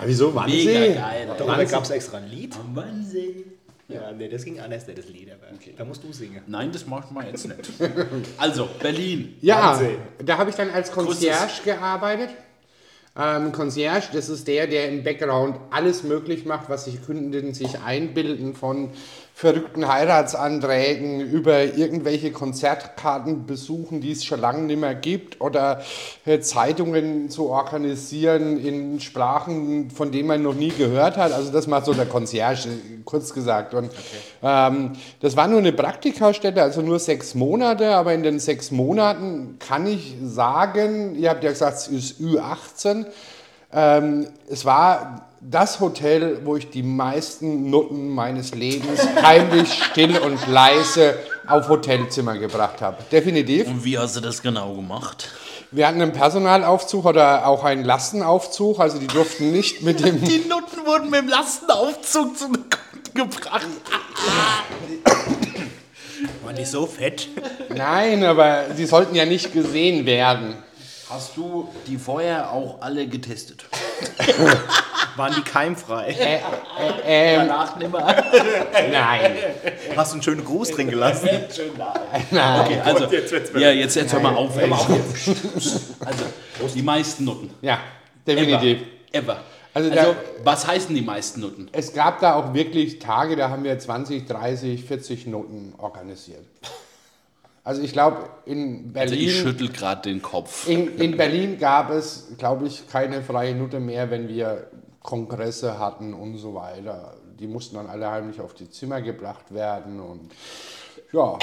Wieso Mega Wannsee? geil. Darüber gab es extra ein Lied. Am Wannsee. Ja, nee, das ging anders, das Lied. Aber Da musst du singen. Nein, das macht man jetzt nicht. <laughs> Also, Berlin. Ja, Wannsee. da habe ich dann als Concierge gearbeitet. Ähm, Concierge, das ist der, der im Background alles möglich macht, was sich Kunden sich einbilden, von verrückten Heiratsanträgen über irgendwelche Konzertkartenbesuchen, die es schon lange nicht mehr gibt, oder äh, Zeitungen zu organisieren in Sprachen, von denen man noch nie gehört hat. Also das macht so der Concierge, kurz gesagt. Und ähm, das war nur eine Praktikastelle, also nur sechs Monate, aber in den sechs Monaten kann ich sagen, ihr habt ja gesagt, es ist Ü18, ähm, es war das Hotel, wo ich die meisten Nutten meines Lebens heimlich, still und leise auf Hotelzimmer gebracht habe. Definitiv. Und wie hast du das genau gemacht? Wir hatten einen Personalaufzug oder auch einen Lastenaufzug, also die durften nicht mit dem... Die Nutten wurden mit dem Lastenaufzug zu den Kunden gebracht. War nicht so fett. Nein, aber die sollten ja nicht gesehen werden. Hast du die vorher auch alle getestet? <laughs> Waren die keimfrei? Ähm, Danach nimmer. nein. Hast du einen schönen Gruß drin gelassen? Schön nein. Okay, also, jetzt wird's ja, jetzt, jetzt hör mal auf. ey. Also, die meisten Nutten. Ja, definitiv. Ever. Ever. Also Also, da- was heißen die meisten Nutten? Es gab da auch wirklich Tage, da haben wir 20, 30, 40 Noten organisiert. Also ich glaube, in Also ich Berlin, schüttel gerade den Kopf. in, in Berlin gab es, glaube ich, keine freie Nutte mehr, wenn wir Kongresse hatten und so weiter. Die mussten dann alle heimlich auf die Zimmer gebracht werden und ja,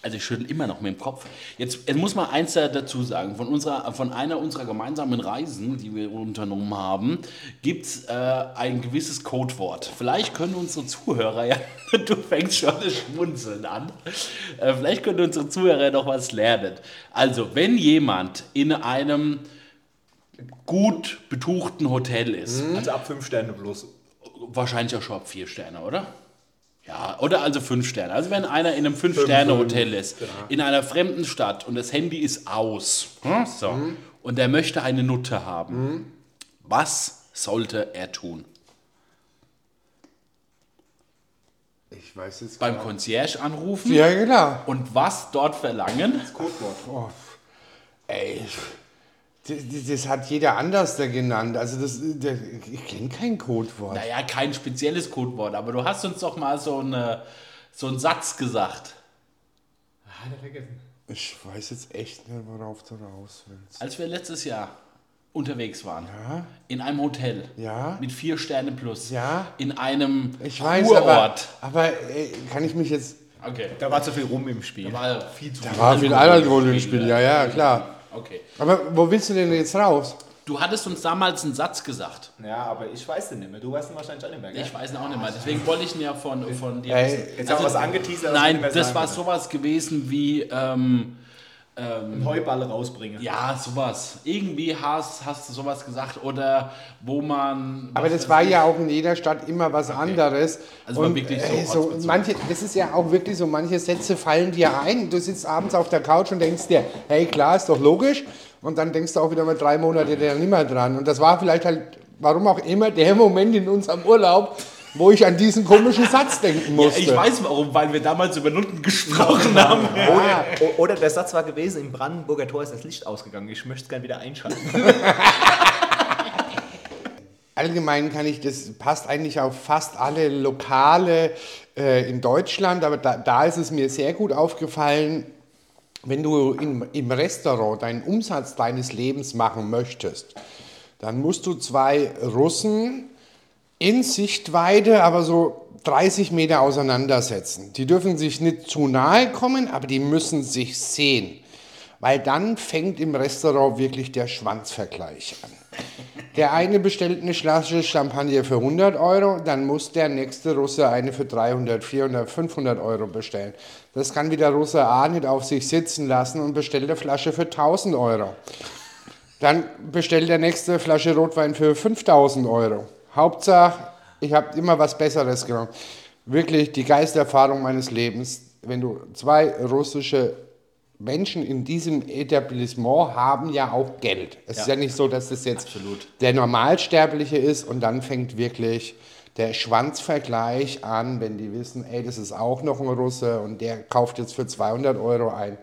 Also ich schüttel immer noch mit dem Kopf. Jetzt, jetzt muss man eins da dazu sagen. Von, unserer, von einer unserer gemeinsamen Reisen, die wir unternommen haben, gibt es äh, ein gewisses Codewort. Vielleicht können unsere Zuhörer, ja, <laughs> du fängst schon das Schmunzeln an, äh, vielleicht können unsere Zuhörer noch was lernen. Also, wenn jemand in einem gut betuchten Hotel ist, Also ab 5 Sterne plus. Wahrscheinlich auch schon ab vier Sterne, oder? Ja, oder also fünf Sterne. Also wenn einer in einem Fünf-Sterne-Hotel ist, in einer fremden Stadt und das Handy ist aus, hm, so, und er möchte eine Nutte haben, was sollte er tun? ich weiß jetzt Beim Concierge anrufen Ja, genau. und was dort verlangen? Oh, ey, das, das hat jeder anders da genannt. Also das, das, ich kenne kein Codewort. Naja, kein spezielles Codewort, aber du hast uns doch mal so, eine, so einen Satz gesagt. Hat er vergessen. Ich weiß jetzt echt nicht, worauf du raus willst. Als wir letztes Jahr unterwegs waren, Ja. in einem Hotel Ja. mit vier Sterne plus, Ja. in einem Ich weiß, aber, Kurort. aber ey, kann ich mich jetzt... Okay. Da war zu viel rum im Spiel. Da war viel zu Da war viel Alkohol im Spiel, ja, ja, klar. Okay. Aber wo willst du denn jetzt raus? Du hattest uns damals einen Satz gesagt. Ja, aber ich weiß den nicht mehr. Du weißt ihn wahrscheinlich auch nicht mehr, gell? Ich weiß ihn auch nicht mehr. Deswegen wollte ich ihn ja von, von dir Ey, wissen. Jetzt haben wir was angeteasert. Nein, das war sowas gewesen wie, ähm, Einen Heuball rausbringen. ja, sowas. Irgendwie hast, hast du sowas gesagt oder wo man. Aber das war ich. ja auch in jeder Stadt immer was anderes. Also war wirklich so ey, so manche, das ist ja auch wirklich so, manche Sätze fallen dir ein. Du sitzt abends auf der Couch und denkst dir, hey klar, ist doch logisch. Und dann denkst du auch wieder mal drei Monate dann nicht mehr dran. Und das war vielleicht halt, warum auch immer, der Moment in unserem Urlaub, wo ich an diesen komischen Satz denken Ja, musste. ich weiß warum, weil wir damals über Nutten gesprochen haben. Oder, oder der Satz war gewesen, im Brandenburger Tor ist das Licht ausgegangen. Ich möchte es gerne wieder einschalten. <laughs> Allgemein kann ich, das passt eigentlich auf fast alle Lokale äh, in Deutschland, aber da, da ist es mir sehr gut aufgefallen, wenn du im, im Restaurant deinen Umsatz deines Lebens machen möchtest, dann musst du zwei Russen in Sichtweite, aber so 30 Meter auseinandersetzen. Die dürfen sich nicht zu nahe kommen, aber die müssen sich sehen. Weil dann fängt im Restaurant wirklich der Schwanzvergleich an. Der eine bestellt eine Flasche Champagner für 100 Euro, dann muss der nächste Russe eine für 300, 400, 500 Euro bestellen. Das kann wieder Russe A nicht auf sich sitzen lassen und bestellt eine Flasche für 1000 Euro. Dann bestellt der nächste Flasche Rotwein für 5000 Euro. Hauptsache, ich habe immer was Besseres genommen. Wirklich die Geisterfahrung meines Lebens, wenn du zwei russische Menschen in diesem Etablissement haben ja auch Geld. Es Ja. ist ja nicht so, dass das jetzt Absolut. der Normalsterbliche ist und dann fängt wirklich der Schwanzvergleich an, wenn die wissen, ey, das ist auch noch ein Russe und der kauft jetzt für 200 Euro ein,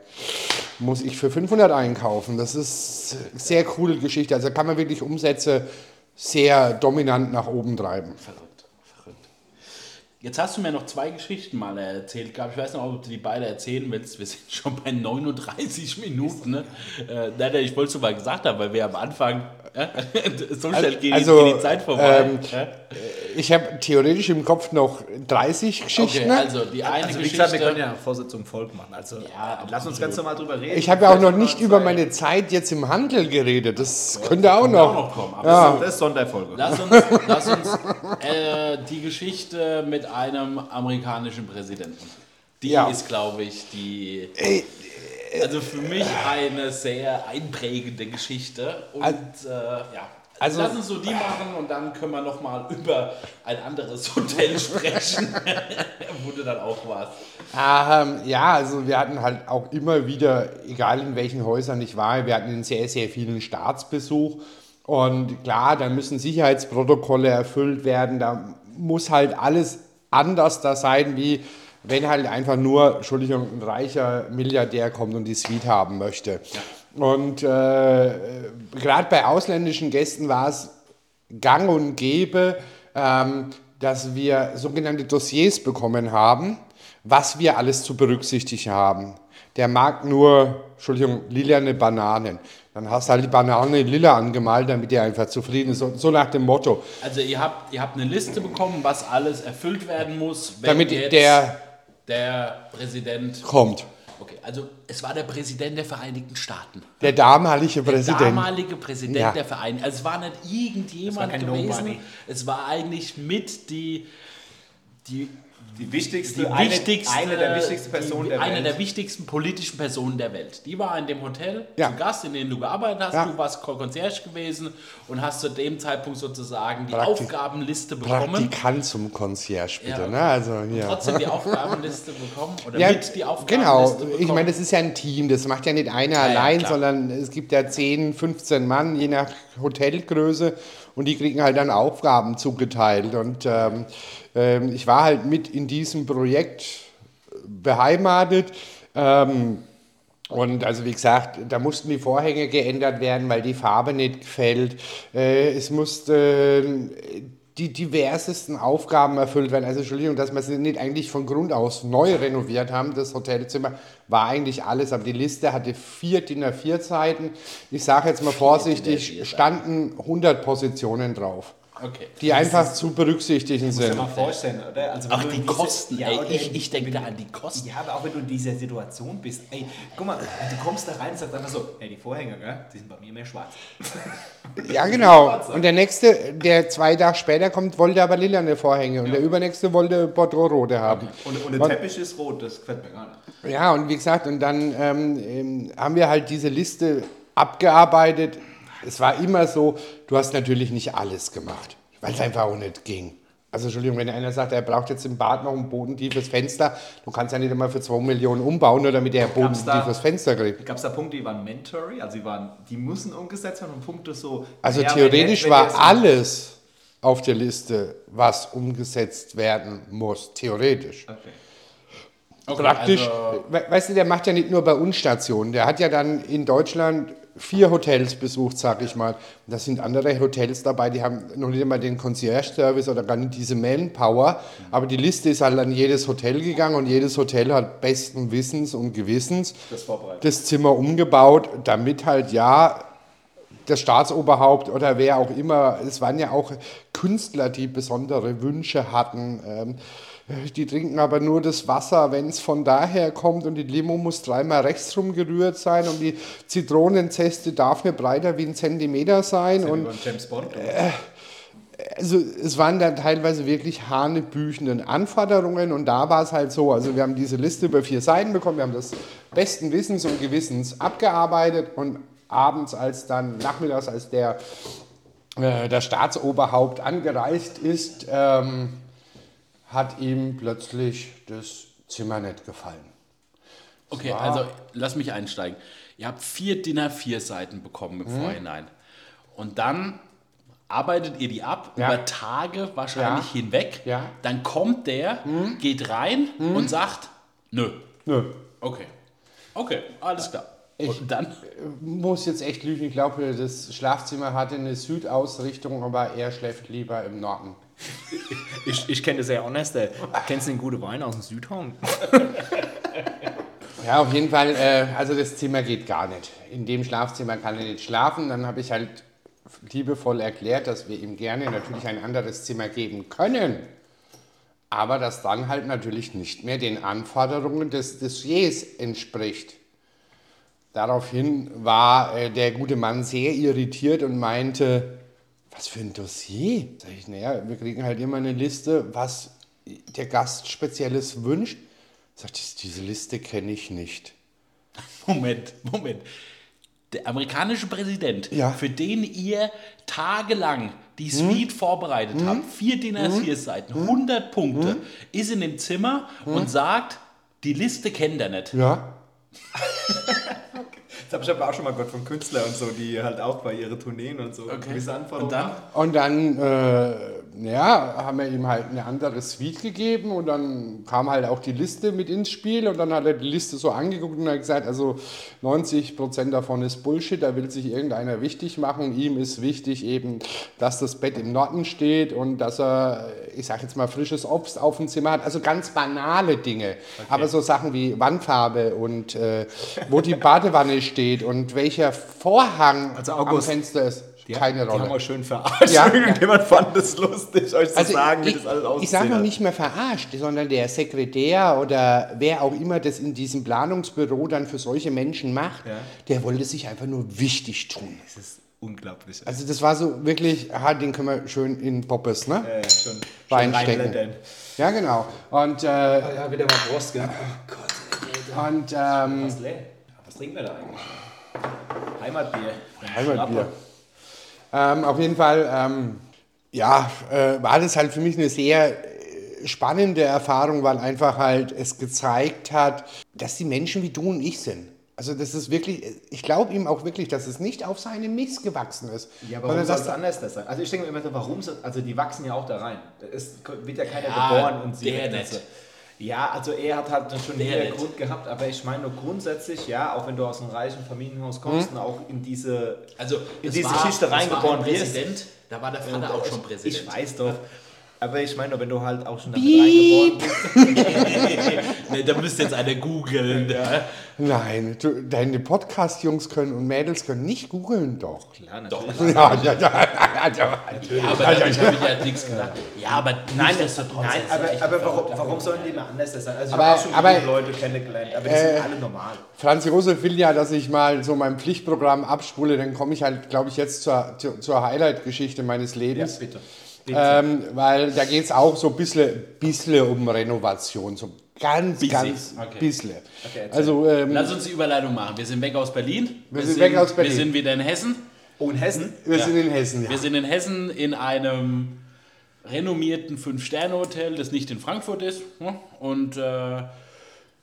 muss ich für 500 einkaufen. Das ist eine sehr coole Geschichte. Also kann man wirklich Umsätze sehr dominant nach oben treiben. Verrückt, verrückt. Jetzt hast du mir noch zwei Geschichten mal erzählt, ich. weiß noch, ob du die beide erzählen willst. Wir sind schon bei 39 Minuten. Ne? Äh, ich wollte es mal gesagt haben, weil wir am Anfang <laughs> so schnell geht, also, geht die Zeit vorbei. ähm, äh? Ich habe theoretisch im Kopf noch 30 Geschichten. Okay, also die eine Also wie Geschichte. gesagt, wir können ja Vorsitzung Volk machen. Also Ja, lass uns ganz normal drüber reden. ich habe ja auch noch nicht über meine Zeit jetzt im Handel geredet. Das könnte auch auch noch. noch kommen. Aber Ja. Das ist Sonderfolge. Lass uns, lass uns äh, die Geschichte mit einem amerikanischen Präsidenten. Die Ja. ist, glaube ich, die. Also für mich eine sehr einprägende Geschichte. Und Al- äh, ja. Also- Lass uns so die machen und dann können wir nochmal über ein anderes <laughs> Hotel sprechen, <laughs> wo du dann auch warst. Ähm, ja, also wir hatten halt auch immer wieder, egal in welchen Häusern ich war, wir hatten einen sehr, sehr vielen Staatsbesuch. Und klar, da müssen Sicherheitsprotokolle erfüllt werden. Da muss halt alles anders da sein, wie wenn halt einfach nur, Entschuldigung, ein reicher Milliardär kommt und die Suite haben möchte. Und äh, gerade bei ausländischen Gästen war es gang und gäbe, ähm, dass wir sogenannte Dossiers bekommen haben, was wir alles zu berücksichtigen haben. Der mag nur, Entschuldigung, lilane Bananen. Dann hast du halt die Banane lila angemalt, damit er einfach zufrieden ist. So, so nach dem Motto. Also ihr habt, ihr habt eine Liste bekommen, was alles erfüllt werden muss, wenn Damit der der Präsident kommt. Okay, also es war der Präsident der Vereinigten Staaten. Der damalige Der Präsident. damalige Präsident Ja. der Vereinigten Also es war nicht irgendjemand Es war kein gewesen. Nobody. Es war eigentlich mit die, die, Die wichtigste, die eine, wichtigste, eine der wichtigsten Personen die, der eine Welt. der wichtigsten politischen Personen der Welt. Die war in dem Hotel Ja. zu Gast, in dem du gearbeitet hast. Ja. Du warst Concierge gewesen und hast zu dem Zeitpunkt sozusagen die Praktik- Aufgabenliste bekommen. Praktikant zum Concierge, bitte. Ja. Ne? Also, hier. Trotzdem die <laughs> Aufgabenliste bekommen oder Ja, mit die Aufgabenliste genau. bekommen. Ich meine, das ist ja ein Team. Das macht ja nicht einer ja, allein, sondern es gibt ja 10, 15 Mann, je nach Hotelgröße. Und die kriegen halt dann Aufgaben zugeteilt. Und ähm, ähm, ich war halt mit in diesem Projekt beheimatet. Ähm, und also wie gesagt, da mussten die Vorhänge geändert werden, weil die Farbe nicht gefällt. Äh, es mussten die diversesten Aufgaben erfüllt werden. Also Entschuldigung, dass wir sie nicht eigentlich von Grund aus neu renoviert haben. Das Hotelzimmer war eigentlich alles, aber die Liste hatte vier DIN A4 Seiten. Ich sage jetzt mal DIN A4 vorsichtig, standen 100 Positionen drauf, Okay. die einfach zu berücksichtigen Muss dir sind. mal vorstellen, oder? Also, wenn Ach, du die diese- Kosten, Ja, ey, ich, ich denke da an die Kosten. Ja, aber auch wenn du in dieser Situation bist, ey, guck mal, du kommst da rein und sagst einfach so, ey, die Vorhänge, gell, die sind bei mir mehr schwarz. <laughs> Ja, genau. Und der nächste, der zwei Tage später kommt, wollte aber lilane Vorhänge. Und der übernächste wollte Bordeaux-rote haben. Und, und der Und- Teppich ist rot, das gefällt mir gar nicht. Ja, und wie gesagt, und dann ähm, ähm, haben wir halt diese Liste abgearbeitet. Es war immer so, du hast natürlich nicht alles gemacht, weil es einfach auch nicht ging. Also Entschuldigung, wenn einer sagt, er braucht jetzt im Bad noch ein bodentiefes Fenster, du kannst ja nicht einmal für 2 Millionen umbauen, nur damit er ein Gab's da- bodentiefes Fenster kriegt. Gab es da Punkte, die waren mandatory, also die, waren, die müssen umgesetzt werden und Punkte so. Also ja, wenn theoretisch der- wenn war der alles auf der Liste, was umgesetzt werden muss. Theoretisch. Okay. Okay, Praktisch, also- we weißt du, der macht ja nicht nur bei uns Stationen, der hat ja dann in Deutschland vier Hotels besucht, sag ich mal. Und da sind andere Hotels dabei, die haben noch nicht einmal den Concierge-Service oder gar nicht diese Manpower, aber die Liste ist halt an jedes Hotel gegangen und jedes Hotel hat besten Wissens und Gewissens Das das Zimmer umgebaut, damit halt ja das Staatsoberhaupt oder wer auch immer, es waren ja auch Künstler, die besondere Wünsche hatten. Ähm, die trinken aber nur das Wasser, wenn es von daher kommt und die Limo muss dreimal rechts rum gerührt sein und die Zitronenzeste darf nicht breiter wie ein Zentimeter sein. Sind Und James Bond. oder? also es waren dann teilweise wirklich hanebüchenden Anforderungen und da war es halt so, also wir haben diese Liste über vier Seiten bekommen, wir haben das besten Wissens und Gewissens abgearbeitet und abends als dann, nachmittags als der, äh, der Staatsoberhaupt angereist ist, ähm, hat ihm plötzlich das Zimmer nicht gefallen. Okay, war- also lass mich einsteigen. Ihr habt vier DIN A4 Seiten bekommen im Vorhinein. Und dann arbeitet ihr die ab Ja. über Tage wahrscheinlich Ja. hinweg. Ja. Dann kommt der, geht rein und sagt, nö. Nö. Okay. Okay, alles klar. und dann? Muss jetzt echt lügen, ich glaube, das Schlafzimmer hatte eine Südausrichtung, aber er schläft lieber im Norden. Ich, ich kenne das sehr honest. ey. Kennst du den guten Wein aus dem Südhang? Ja, auf jeden Fall, äh, also das Zimmer geht gar nicht. In dem Schlafzimmer kann er nicht schlafen. Dann habe ich halt liebevoll erklärt, dass wir ihm gerne natürlich ein anderes Zimmer geben können. Aber das dann halt natürlich nicht mehr den Anforderungen des Dossiers entspricht. Daraufhin war äh, der gute Mann sehr irritiert und meinte, was für ein Dossier? Sag ich, naja, wir kriegen halt immer eine Liste, was der Gast Spezielles wünscht. Sagt, diese Liste kenne ich nicht. <laughs> Moment, Moment. Der amerikanische Präsident, Ja. für den ihr tagelang die Suite vorbereitet habt, vier DIN A4 Seiten, 100 Punkte, ist in dem Zimmer und sagt, die Liste kennt er nicht. Ja? <laughs> Das habe ich aber auch schon mal gehört von Künstlern und so, die halt auch bei ihren Tourneen und so gewisse Anforderungen Und dann? Und dann, äh, ja, haben wir ihm halt eine andere Suite gegeben und dann kam halt auch die Liste mit ins Spiel und dann hat er die Liste so angeguckt und hat gesagt, also 90% davon ist Bullshit, da will sich irgendeiner wichtig machen. Ihm ist wichtig eben, dass das Bett im Norden steht und dass er, ich sag jetzt mal, frisches Obst auf dem Zimmer hat. Also ganz banale Dinge. Aber so Sachen wie Wandfarbe und äh, wo die Badewanne <laughs> steht und welcher Vorhang Also am Fenster ist. Die, Keine Die haben Rolle. euch schön verarscht. Ja. Irgendjemand fand es lustig, euch zu Also sagen, wie ich, das alles ich aussieht. sage noch nicht mehr verarscht, sondern der Sekretär oder wer auch immer das in diesem Planungsbüro dann für solche Menschen macht, Ja. der wollte sich einfach nur wichtig tun. Das ist unglaublich. Also das war so wirklich, ah, den können wir schön in Poppes, ne? äh, schon, schon Reinstecken. Ja, genau. Und, äh, Ja, wieder mal Prost, gell? Oh Gott, und ähm. Was trinken wir da eigentlich? Heimatbier. Heimatbier. Ähm, auf jeden Fall, ähm, ja, äh, war das halt für mich eine sehr äh, spannende Erfahrung, weil einfach halt es gezeigt hat, dass die Menschen wie du und ich sind. Also das ist wirklich, ich glaube ihm auch wirklich, dass es nicht auf seine Mist gewachsen ist. Ja, aber warum soll es anders das sein? Also ich denke mir immer so, warum so, also die wachsen ja auch da rein. Es wird ja keiner Ja, geboren und sie der nicht. Ja, also er hat halt schon nicht. Grund gehabt, aber ich meine nur grundsätzlich, ja, auch wenn du aus einem reichen Familienhaus kommst Hm? und auch in diese Also in es diese war- ein reingeboren wirst. Präsident, da war der Vater auch schon Präsident. Ich weiß doch. Aber ich meine wenn du halt auch schon damit reingeboren bist. <laughs> nee, da müsst jetzt einer googeln. Ja. Nein, du, deine Podcast-Jungs können und Mädels können nicht googeln doch. Klar, Doch. natürlich. Ja, ja, ja, ja, ja. aber damit habe ich ja nichts gesagt. Ja, aber Nein, nein, ist ja aber, aber warum, warum sollen die immer anders sein? Also ich Aber- habe auch schon aber- viele Leute kennengelernt, aber die sind alle normal. Franz Josef will ja, dass ich mal so mein Pflichtprogramm abspule, dann komme ich halt, glaube ich, jetzt zur, zur, zur Highlight-Geschichte meines Ja, Lebens. bitte. Ähm, weil da geht es auch so ein bisschen, bisschen um Renovation, so ganz, Bisschen, ganz okay. bisschen. Okay, also, ähm, Lass uns die Überleitung machen. Wir sind weg aus Berlin. Wir sind weg aus Berlin. Wir sind wieder in Hessen. Oh, in Hessen? wir ja. sind in Hessen, ja. Wir sind in Hessen in einem renommierten Fünf-Sterne-Hotel, das nicht in Frankfurt ist. Und äh,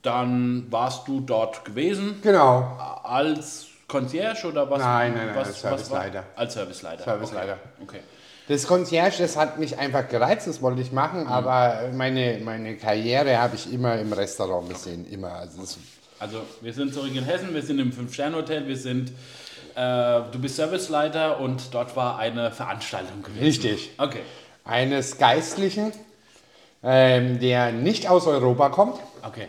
dann warst du dort gewesen Genau, als Concierge oder was? Nein, nein, nein, was, als? Serviceleiter. Als Serviceleiter. Serviceleiter. Okay. okay. Das Concierge, das hat mich einfach gereizt, das wollte ich machen, aber meine, meine Karriere habe ich immer im Restaurant gesehen, immer. Also Also wir sind zurück in Hessen, wir sind im Fünf-Sterne-Hotel, wir sind, äh, du bist Serviceleiter und dort war eine Veranstaltung gewesen. richtig. Okay. Eines Geistlichen, ähm, der nicht aus Europa kommt, Okay.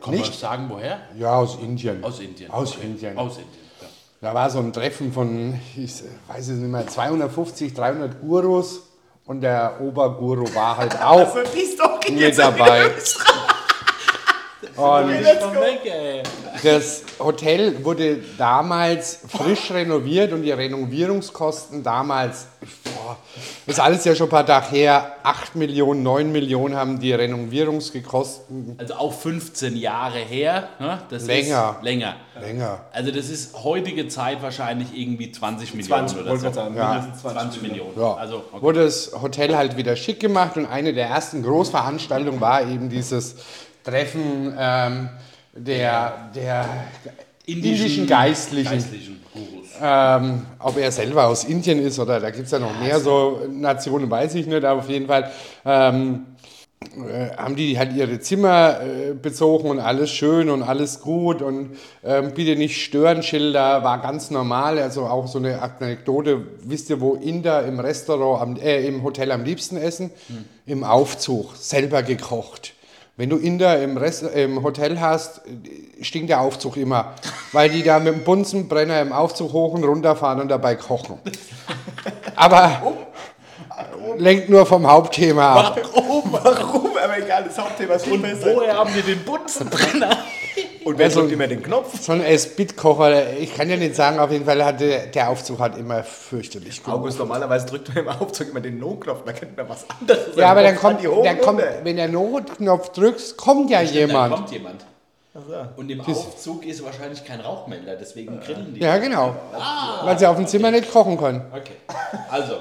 Kann man Nicht? sagen, woher? ja, aus Indien. Aus Indien. Aus okay. Indien. Aus Indien. Da war so ein Treffen von, ich weiß es nicht mehr, 250, 300 Gurus und der Oberguru war halt <laughs> auch Also mit dabei. Und das Hotel wurde damals frisch renoviert und die Renovierungskosten damals, boah, das ist alles ja schon ein paar Tage her, 8 Millionen, 9 Millionen haben die Renovierungskosten Also auch 15 Jahre her. Ne? Das Länger. Ist länger. länger. Also das ist heutige Zeit wahrscheinlich irgendwie 20 Millionen 20, oder so. ich sagen, Ja. mindestens 20, 20 Millionen. Ja. Also, okay. Wurde das Hotel halt wieder schick gemacht und eine der ersten Großveranstaltungen war eben dieses Treffen ähm, der, der indischen, Geistlichen. Geistlichen Gurus. Ähm, ob er selber aus Indien ist oder da gibt es ja noch mehr so Nationen, weiß ich nicht, aber auf jeden Fall ähm, äh, haben die halt ihre Zimmer äh, bezogen und alles schön und alles gut und ähm, bitte nicht stören Schilder war ganz normal, also auch so eine Anekdote, wisst ihr, wo Inder im Restaurant, am, äh, im Hotel am liebsten essen? Im Aufzug, selber gekocht. Wenn du Inder im, Rest, im Hotel hast, stinkt der Aufzug immer, weil die da mit dem Bunsenbrenner im Aufzug hoch und runter fahren und dabei kochen. Aber lenkt nur vom Hauptthema ab. Warum? Warum? Aber egal, das Hauptthema ist viel besser. Woher haben wir den Bunsenbrenner? Und wer Also- drückt immer den Knopf? So ein S-Bit-Kocher, ich kann ja nicht sagen, auf jeden Fall hat der, der Aufzug hat immer fürchterlich gut. August, normalerweise drückt man im Aufzug immer den No-Knopf, da könnte man was anderes Ja, aber dann kommt, und kommt, wenn der Notknopf drückst, kommt ja Da jemand. kommt jemand. Und im Aufzug ist wahrscheinlich kein Rauchmelder, deswegen grillen die. Ja, genau. Weil sie auf dem Zimmer nicht kochen können. Okay. Also,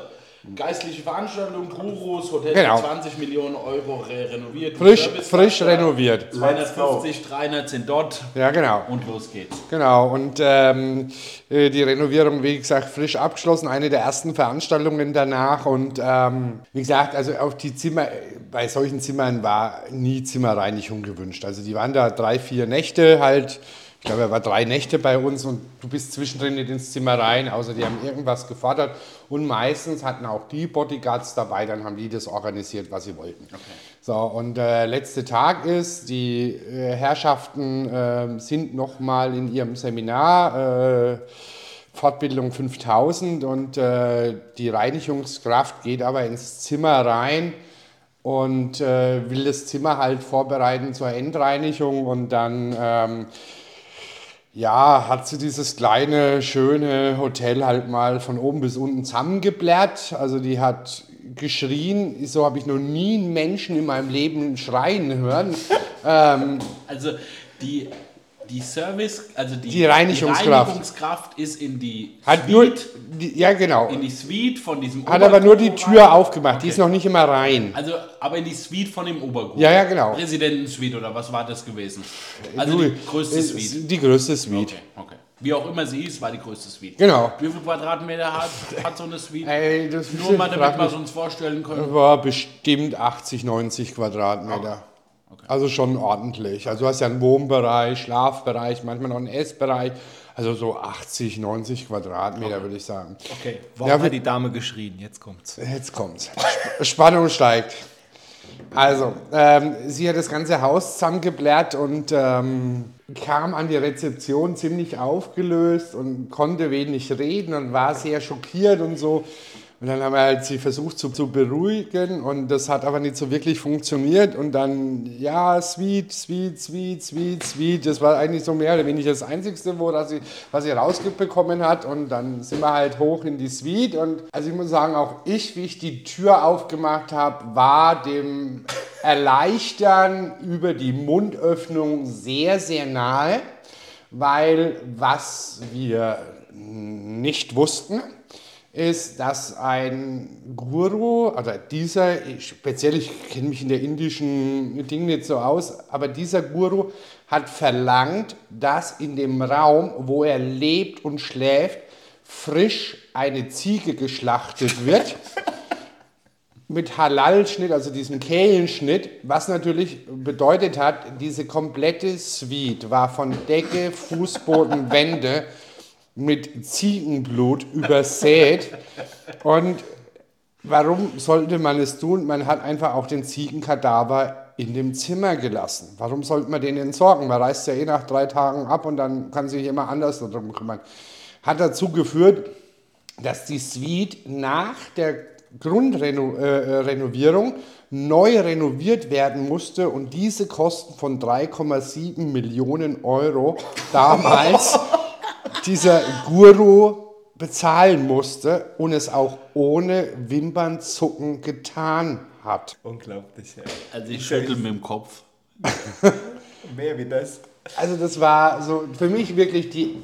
geistliche Veranstaltung, Gurus, Hotel Genau. für 20 Millionen Euro re renoviert. Frisch, frisch renoviert. 250, 300 sind dort Ja, genau. und los geht's. Genau, und ähm, äh, die Renovierung, wie gesagt, frisch abgeschlossen, eine der ersten Veranstaltungen danach. Und ähm, wie gesagt, also auch die Zimmer, bei solchen Zimmern war nie Zimmerreinigung gewünscht. Also die waren da drei, vier Nächte halt. Ich glaube, er war drei Nächte bei uns und du bist zwischendrin nicht ins Zimmer rein, außer die haben irgendwas gefordert. Und meistens hatten auch die Bodyguards dabei, dann haben die das organisiert, was sie wollten. So, und der letzte Tag ist, die äh, Herrschaften äh, sind nochmal in ihrem Seminar, äh, Fortbildung 5000, und äh, die Reinigungskraft geht aber ins Zimmer rein und äh, will das Zimmer halt vorbereiten zur Endreinigung und dann ähm, ja, hat sie dieses kleine, schöne Hotel halt mal von oben bis unten zusammengeblärt. Also die hat geschrien, so habe ich noch nie einen Menschen in meinem Leben schreien hören. <laughs> ähm, Also, die, die Service, also die, Die Reinigungskraft. die Reinigungskraft ist in die hat nur, Suite, die, ja genau, in die Suite von diesem hat aber nur die Oberguru Tür rein. aufgemacht, die ist noch nicht immer rein. Also, aber in die Suite von dem Oberguru. Ja, ja, genau. Präsidentensuite oder was war das gewesen? Also Du, die größte Suite. Die größte Suite. Okay, okay. Wie auch immer sie ist, war die größte Suite. Genau. Wie viel Quadratmeter hat, hat so eine Suite? Ey, das Nur mal, damit wir es uns vorstellen können. war bestimmt 80, 90 Quadratmeter. Also schon ordentlich. Also du hast ja einen Wohnbereich, Schlafbereich, manchmal noch einen Essbereich. Also so 80, 90 Quadratmeter würde ich sagen. Okay, warum Ja, hat die Dame geschrien? Jetzt kommt's. Jetzt kommt's. Sp- Spannung steigt. Also, ähm, sie hat das ganze Haus zusammengeblärt und ähm, kam an die Rezeption ziemlich aufgelöst und konnte wenig reden und war sehr schockiert und so. Und dann haben wir halt sie versucht zu, zu beruhigen und das hat aber nicht so wirklich funktioniert. Und dann, ja, sweet, sweet, sweet, sweet, sweet. Das war eigentlich so mehr oder weniger das Einzige, wo das sie, was sie rausbekommen hat. Und dann sind wir halt hoch in die Suite. Und also ich muss sagen, auch ich, wie ich die Tür aufgemacht habe, war dem Erleichtern über die Mundöffnung sehr, sehr nahe. Weil was wir nicht wussten, ist, dass ein Guru, oder dieser, speziell ich kenne mich in der indischen Ding nicht so aus, aber dieser Guru hat verlangt, dass in dem Raum, wo er lebt und schläft, frisch eine Ziege geschlachtet wird. <laughs> mit Halal-Schnitt, also diesem Kehlenschnitt, was natürlich bedeutet hat, diese komplette Suite war von Decke, Fußboden, Wände mit Ziegenblut übersät. Und warum sollte man es tun? Man hat einfach auch den Ziegenkadaver in dem Zimmer gelassen. Warum sollte man den entsorgen? Man reist ja eh nach drei Tagen ab und dann kann sich jemand anders darum kümmern. hat dazu geführt, dass die Suite nach der Grundrenovierung äh, neu renoviert werden musste und diese Kosten von 3,7 Millionen Euro damals <laughs> dieser Guru bezahlen musste und es auch ohne Wimpernzucken getan hat. Unglaublich, ja. Also ich schüttel mit dem Kopf. <laughs> Mehr wie das. Also das war so für mich wirklich die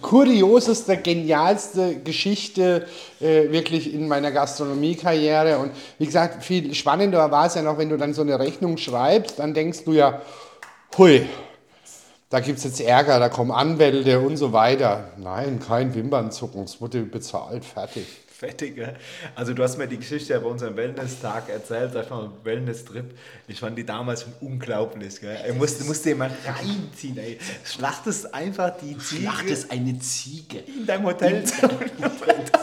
kurioseste, genialste Geschichte äh, wirklich in meiner Gastronomiekarriere. Und wie gesagt, viel spannender war es ja noch, wenn du dann so eine Rechnung schreibst, dann denkst du ja, hui, da gibt es jetzt Ärger, da kommen Anwälte und so weiter. Nein, kein Wimpernzucken, es wurde bezahlt, fertig. Fertig, ja. Also du hast mir die Geschichte ja bei unserem Wellness-Tag erzählt, sag ich mal, Wellness-Trip. Ich fand die damals schon unglaublich. Gell? Ich musste, musste jemand reinziehen, ey. Schlachtest einfach die Ziege Schlachtest eine Ziege. in deinem Hotel.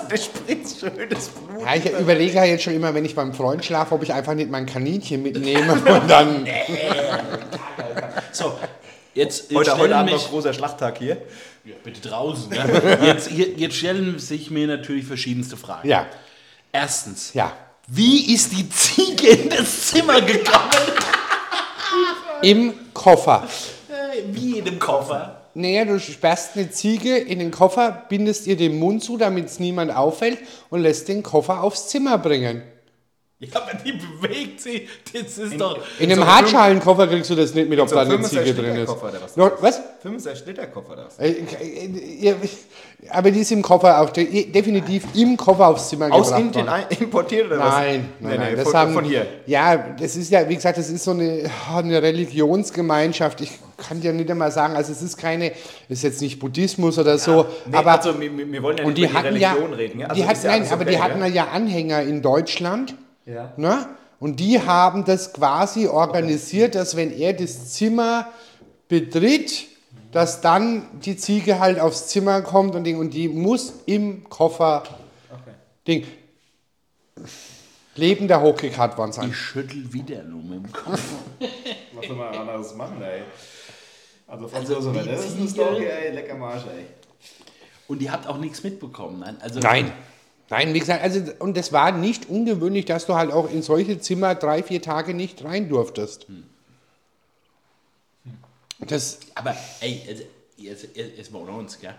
Der <laughs> spritzt schönes Blut. Ja, ich überlege ja jetzt schon immer, wenn ich beim Freund schlafe, ob ich einfach nicht mein Kaninchen mitnehme <laughs> und dann. So, jetzt, jetzt Heute, heute Abend noch großer Schlachttag hier. ja, bitte draußen. Ne? <laughs> Jetzt, jetzt stellen sich mir natürlich verschiedenste Fragen. Ja, Erstens, ja. wie ist die Ziege in das Zimmer gekommen? Im Koffer. Äh, Wie in dem Koffer. Naja, du sperrst eine Ziege in den Koffer, bindest ihr den Mund zu, damit es niemand auffällt und lässt den Koffer aufs Zimmer bringen. Ja, aber die bewegt sich. Das ist doch. In einem so Hartschalenkoffer kriegst du das nicht mit, ob so da eine 65 Ziege drin ist. No, was? 65 Liter Koffer das. Äh, äh, Aber die ist im Koffer auch, de- definitiv im Koffer aufs Zimmer Aus gebracht Indien worden. importiert oder was? Nein, nein, nein. nee, das von, haben, von hier. Ja, das ist ja, wie gesagt, das ist so eine, <laughs> eine Religionsgemeinschaft. Ich kann dir nicht einmal sagen, also es ist keine, ist jetzt nicht Buddhismus oder so, Nee, aber also wir, wir wollen ja nicht die über hatten die ja, Religion reden. Ja? Also die hatten, ja nein, aber okay, die hatten ja? ja Anhänger in Deutschland. Ja. Ne? Und die haben das quasi organisiert, dass wenn er das Zimmer betritt, dass dann die Ziege halt aufs Zimmer kommt und, Ding, und die muss im Koffer Okay. Ding. Lebender Hochkick-Hard waren sein. Ich schüttel wieder nur mit dem Kopf. Was soll man anderes machen, ey? Also, Also, die das ist eine Story, ey, lecker Marsch, ey. Und die habt auch nichts mitbekommen. Nein, also Nein. Nein, wie gesagt, also, und das war nicht ungewöhnlich, dass du halt auch in solche Zimmer drei, vier Tage nicht rein durftest. Das, Aber ey, also, jetzt, jetzt, jetzt mal unter uns, gell?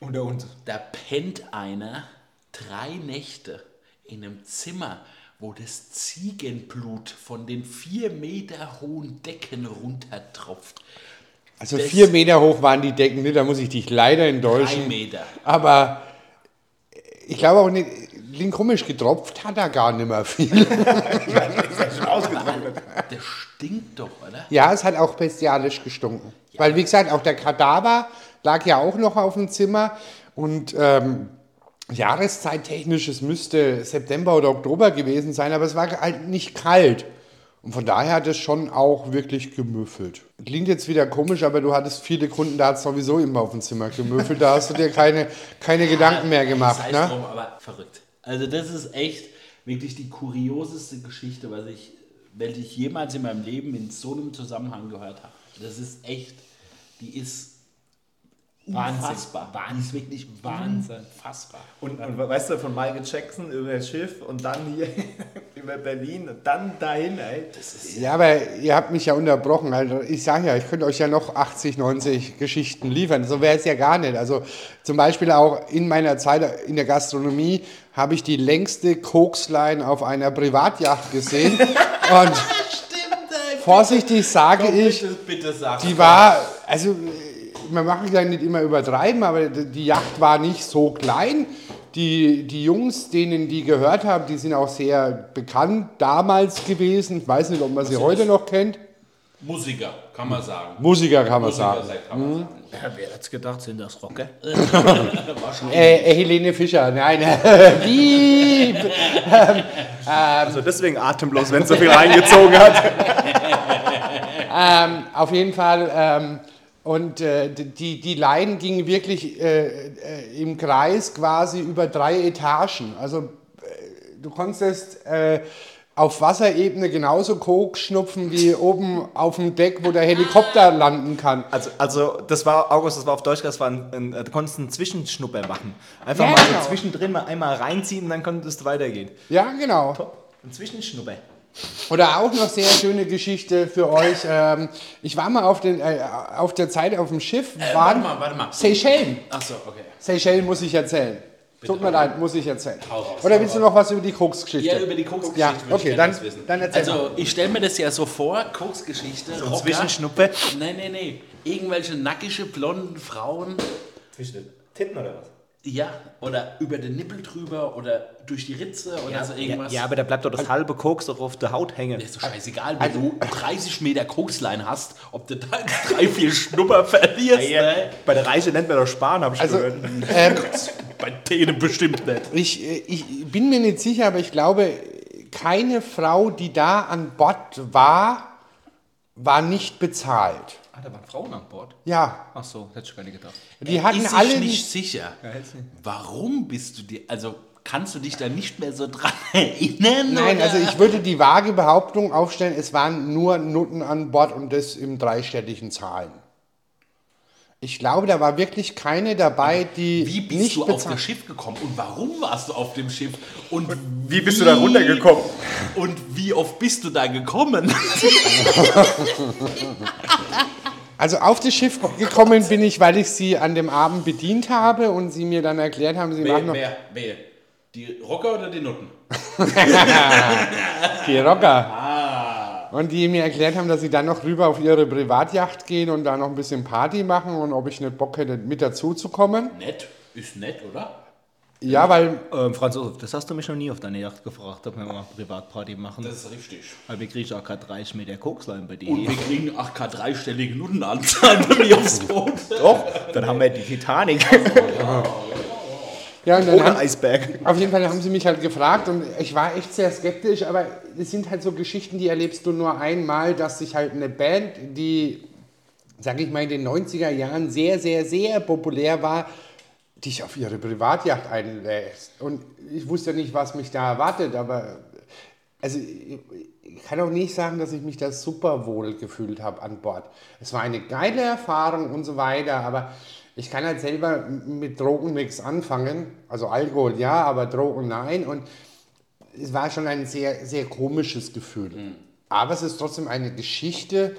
Unter uns. Da pennt einer drei Nächte in einem Zimmer, wo das Ziegenblut von den vier Meter hohen Decken runtertropft. also Das- vier Meter hoch waren die Decken, nicht, da muss ich dich leider Drei enttäuschen. Meter. Aber ich glaube auch nicht, klingt komisch, getropft hat er gar nicht mehr viel. <laughs> Der stinkt doch, oder? Ja, es hat auch bestialisch gestunken. Weil, wie gesagt, auch der Kadaver lag ja auch noch auf dem Zimmer. Und ähm, jahreszeittechnisch, es müsste September oder Oktober gewesen sein, aber es war halt nicht kalt. Und von daher hat es schon auch wirklich gemüffelt. Klingt jetzt wieder komisch, aber du hattest viele Kunden, da hat es sowieso immer auf dem Zimmer gemüffelt. Da hast du dir keine, keine Gedanken mehr gemacht. Ne? drum, aber verrückt. Also das ist echt wirklich die kurioseste Geschichte, was ich, welche ich jemals in meinem Leben in so einem Zusammenhang gehört habe. Das ist echt, die ist Wahnsinn. unfassbar. Ist wirklich Wahnsinn. unfassbar. Und, und weißt du, von Michael Jackson über das Schiff und dann hier <laughs> über Berlin und dann dahin, ey. Ja, aber ihr habt mich ja unterbrochen. Also ich sage ja, ich könnte euch ja noch 80, 90 Geschichten liefern. So wäre es ja gar nicht. Also zum Beispiel auch in meiner Zeit in der Gastronomie habe ich die längste Koksline auf einer Privatjacht gesehen. <laughs> Und Stimmt, ey. vorsichtig sage Komm, ich, bitte, bitte sag. die war, also man mag ja nicht immer übertreiben, aber die Yacht war nicht so klein. Die, die Jungs, denen die gehört haben, die sind auch sehr bekannt damals gewesen. Ich weiß nicht, ob man sie heute noch kennt. Musiker, kann man sagen. Musiker kann man Musiker sagen. kann man sagen. ja, wer hat's gedacht, sind das Rocker? Wahrscheinlich. <laughs> Äh, äh, Helene Fischer, nein. <laughs> Piep. Also deswegen atemlos, wenn es so viel reingezogen hat. <laughs> ähm, auf jeden Fall. Ähm, und äh, die, die Leinen gingen wirklich äh, äh, im Kreis quasi über drei Etagen. Also äh, du konntest äh, auf Wasserebene genauso Koks schnupfen wie oben auf dem Deck, wo der Helikopter landen kann. Also, also das war, August, das war auf Deutsch, das war ein, ein, du konntest einen Zwischenschnupper machen. Einfach Ja, mal genau. so zwischendrin mal einmal reinziehen und dann konntest du weitergehen. Ja, genau. Top. Ein Zwischenschnupper. Oder auch noch sehr schöne Geschichte für euch. Ähm, ich war mal auf, den, äh, auf der Zeit auf dem Schiff. Äh, warte mal, warte mal. Seychellen. Achso, okay. Seychellen muss ich erzählen. Tut mir leid, muss ich erzählen. Hau raus, Oder hau willst du noch was über die Koksgeschichte? Ja, über die Koksgeschichte Ja, würde ich okay, gerne dann- wissen. dann erzähl Also, ich stelle mir das ja so vor, Koksgeschichte, Ein Rocker. Zwischenschnupper. Nein, nein, nein. Irgendwelche nackige, blonden Frauen, Zwischen den Titten oder was? Ja, oder über den Nippel drüber oder durch die Ritze oder so ja, irgendwas. ja, aber da bleibt doch das halbe Koks doch auf der Haut hängen. ist doch scheißegal, wenn du 30 Meter Kokslein hast, ob du da drei, vier Schnupper <laughs> verlierst. ne? Bei der Reise nennt man doch Sparen, hab ich Also, gehört. ähm, <laughs> Bei denen bestimmt nicht. ich, äh, ich bin mir nicht sicher, aber ich glaube, keine Frau, die da an Bord war, war nicht bezahlt. Ah, da waren Frauen an Bord. Ja, Ach so, hätte ich gar nicht gedacht. die hatten ist alle nicht sicher. Warum bist du dir, also kannst du dich da nicht mehr so dran <laughs> erinnern? Nein, oder? also ich würde die vage Behauptung aufstellen, es waren nur Nutten an Bord und das im dreistelligen Zahlen. Ich glaube, da war wirklich keine dabei, die Wie bist nicht du auf das. Schiff gekommen und warum warst du auf dem Schiff? Und, wie bist du da runtergekommen? Und wie oft bist du da gekommen? <laughs> Also auf das Schiff gekommen bin ich, weil ich sie an dem Abend bedient habe und sie mir dann erklärt haben, sie machen noch wer, wer? Die Rocker oder die Nutten? <laughs> die Rocker. Und die mir erklärt haben, dass sie dann noch rüber auf ihre Privatjacht gehen und da noch ein bisschen Party machen und ob ich nicht Bock hätte, mit dazu zu kommen. Nett. Ist nett, oder? Ja, weil Ähm, Franz Josef, das hast du mich noch nie auf deine Yacht gefragt, ob wir mal Privatparty machen. Das ist richtig. Weil wir kriegen auch gerade 30 Meter Kokslein bei dir. Und wir kriegen 8K dreistellige Nuttenanzahl bei mir aufs Boot. Doch, dann haben wir die Titanic ja, <laughs> und dann ohne haben, Eisberg. Auf jeden Fall haben sie mich halt gefragt und ich war echt sehr skeptisch, aber es sind halt so Geschichten, die erlebst du nur einmal, dass sich halt eine Band, die, sag ich mal, in den 90er Jahren sehr, sehr, sehr populär war, dich auf ihre Privatjacht einlässt. Und ich wusste ja nicht, was mich da erwartet, aber also ich kann auch nicht sagen, dass ich mich da super wohl gefühlt habe an Bord. Es war eine geile Erfahrung und so weiter, aber ich kann halt selber mit Drogen nichts anfangen. Also Alkohol ja, aber Drogen nein. Und es war schon ein sehr, sehr komisches Gefühl. Aber es ist trotzdem eine Geschichte,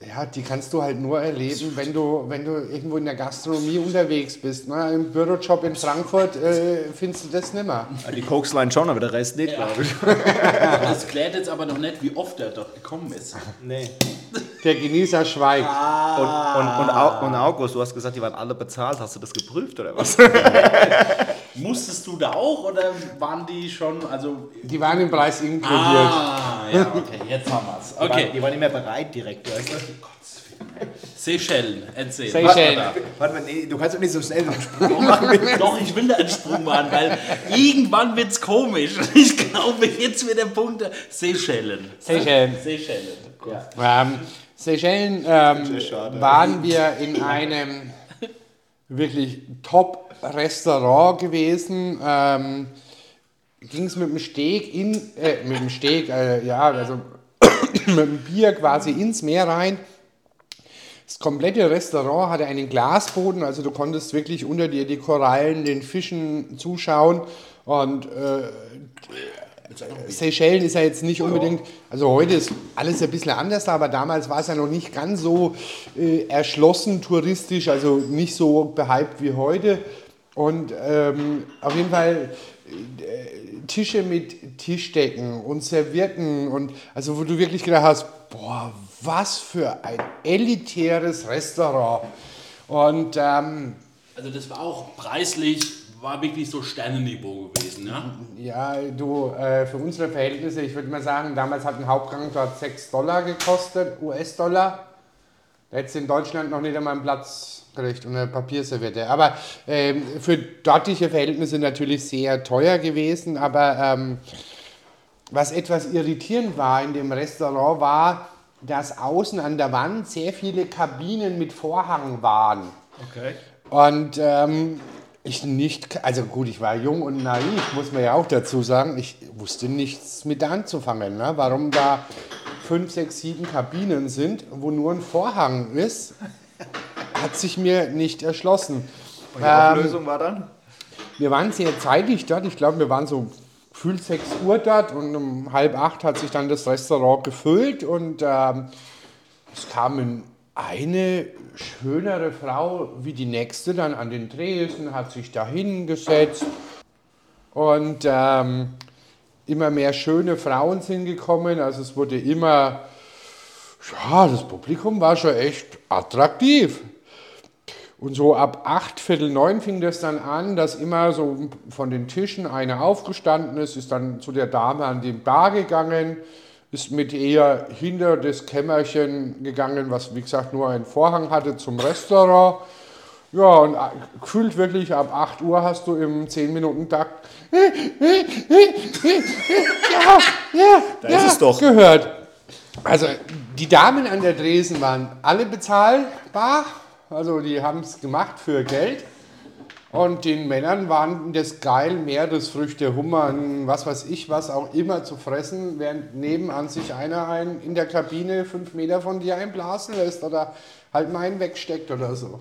ja, die kannst du halt nur erleben, wenn du, wenn du irgendwo in der Gastronomie unterwegs bist. Ne? Im Bürojob in Frankfurt äh, findest du das nimmer. Die Kokslein schon, aber der Rest nicht, glaube ich. Das klärt jetzt aber noch nicht, wie oft er dort gekommen ist. Nee. Der Genießer schweigt. Und, und, und, und August, du hast gesagt, die waren alle bezahlt. Hast du das geprüft oder was? <laughs> Musstest du da auch oder waren die schon, also... Die waren im Preis inkludiert. Ah, ja, okay, jetzt haben wir es. Okay, Die waren immer bereit direkt, weißt du? Seychellen, erzähl. Seychellen. Was war Warte mal, nee, du kannst doch nicht so schnell einen Sprung machen. <laughs> Doch, ich will da einen Sprung machen, weil irgendwann wird's komisch. <laughs> Ich glaube, jetzt wird der Punkt der Seychellen. Seychellen. Seychellen. Ja. Ähm, Seychellen ähm, waren wir in einem wirklich Top-Restaurant gewesen. Ähm, Ging es mit dem Steg in, äh, mit dem Steg, äh, ja, also <coughs> mit dem Bier quasi ins Meer rein. Das komplette Restaurant hatte einen Glasboden, also du konntest wirklich unter dir die Korallen, den Fischen zuschauen. Und äh, Seychellen ist ja jetzt nicht unbedingt, also heute ist alles ein bisschen anders, aber damals war es ja noch nicht ganz so äh, erschlossen touristisch, also nicht so behypt wie heute. Und ähm, auf jeden Fall äh, Tische mit Tischdecken und Servietten und also wo du wirklich gedacht hast, boah, was für ein elitäres Restaurant. Und ähm, Also das war auch preislich, war wirklich so Sternenniveau gewesen, ja? Ja, du, äh, für unsere Verhältnisse, ich würde mal sagen, damals hat ein Hauptgang dort 6 Dollar gekostet, US-Dollar. Da hättest in Deutschland noch nicht einmal einen Platz gekriegt und eine Papierserviette. Aber ähm, für dortige Verhältnisse natürlich sehr teuer gewesen. Aber ähm, was etwas irritierend war in dem Restaurant war, dass außen an der Wand sehr viele Kabinen mit Vorhang waren. Okay. Und ähm, ich nicht, also gut, ich war jung und naiv, muss man ja auch dazu sagen. Ich wusste nichts mit anzufangen. Ne? Warum da fünf, sechs, sieben Kabinen sind, wo nur ein Vorhang ist, hat sich mir nicht erschlossen. Und die Auflösung war dann? Wir waren sehr zeitig dort. Ich glaube, wir waren so gefühlt 6 Uhr dort und um halb acht hat sich dann das Restaurant gefüllt und ähm, es kamen eine schönere Frau wie die nächste dann an den Tresen, hat sich da hingesetzt und ähm, immer mehr schöne Frauen sind gekommen. Also es wurde immer, ja, das Publikum war schon echt attraktiv. Und so ab acht, Viertel neun fing das dann an, dass immer so von den Tischen einer aufgestanden ist, ist dann zu der Dame an den Bar gegangen, ist mit ihr hinter das Kämmerchen gegangen, was wie gesagt nur einen Vorhang hatte zum Restaurant. Ja, und gefühlt wirklich ab 8 Uhr hast du im 10-Minuten-Takt ja, ja, Da ja, ist es doch. gehört. Also die Damen an der Dresen waren alle bezahlbar, also die haben es gemacht für Geld. Und den Männern waren das geil, Meeresfrüchte, Hummer, was weiß ich, was auch immer zu fressen, während nebenan sich einer einen in der Kabine fünf Meter von dir einblasen lässt oder halt mal einen wegsteckt oder so.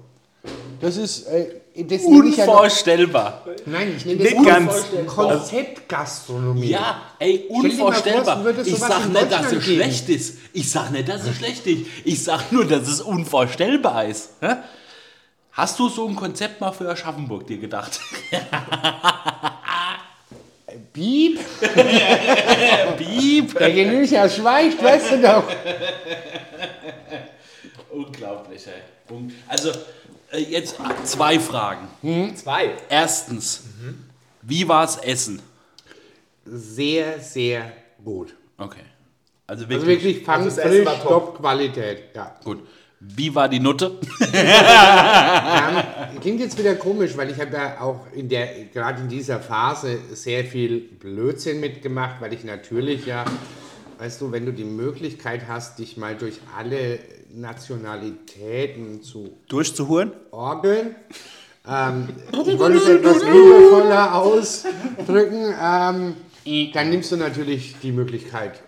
Das ist, äh, das nenne ich ja Unvorstellbar. Nein, ich nenne das Nicht ganz. Konzeptgastronomie. Ja, ey, vor, unvorstellbar. würde Ich sowas sag in nicht, dass es geben. schlecht ist. Ich sag nicht, dass es schlecht ist. Ich sag nur, dass es unvorstellbar ist. Hä? Hast du so ein Konzept mal für Aschaffenburg dir gedacht? <laughs> Piep, <laughs> Piep. der Genücher schweigt, weißt du doch. Unglaublich, ey. Also, äh, jetzt zwei Fragen. Zwei. Erstens, wie war's Essen? Sehr, sehr gut. Okay. Also Also wirklich, wirklich fang Also frisch, top. top Qualität. Ja. gut. Wie war die Nutte? Ähm, klingt jetzt wieder komisch, weil ich habe ja auch in der, gerade in dieser Phase sehr viel Blödsinn mitgemacht, weil ich natürlich ja, weißt du, wenn du die Möglichkeit hast, dich mal durch alle Nationalitäten zu Durchzuhuren? orgeln, ähm, <laughs> ich wollte es etwas liebevoller ausdrücken, ähm, dann nimmst du natürlich die Möglichkeit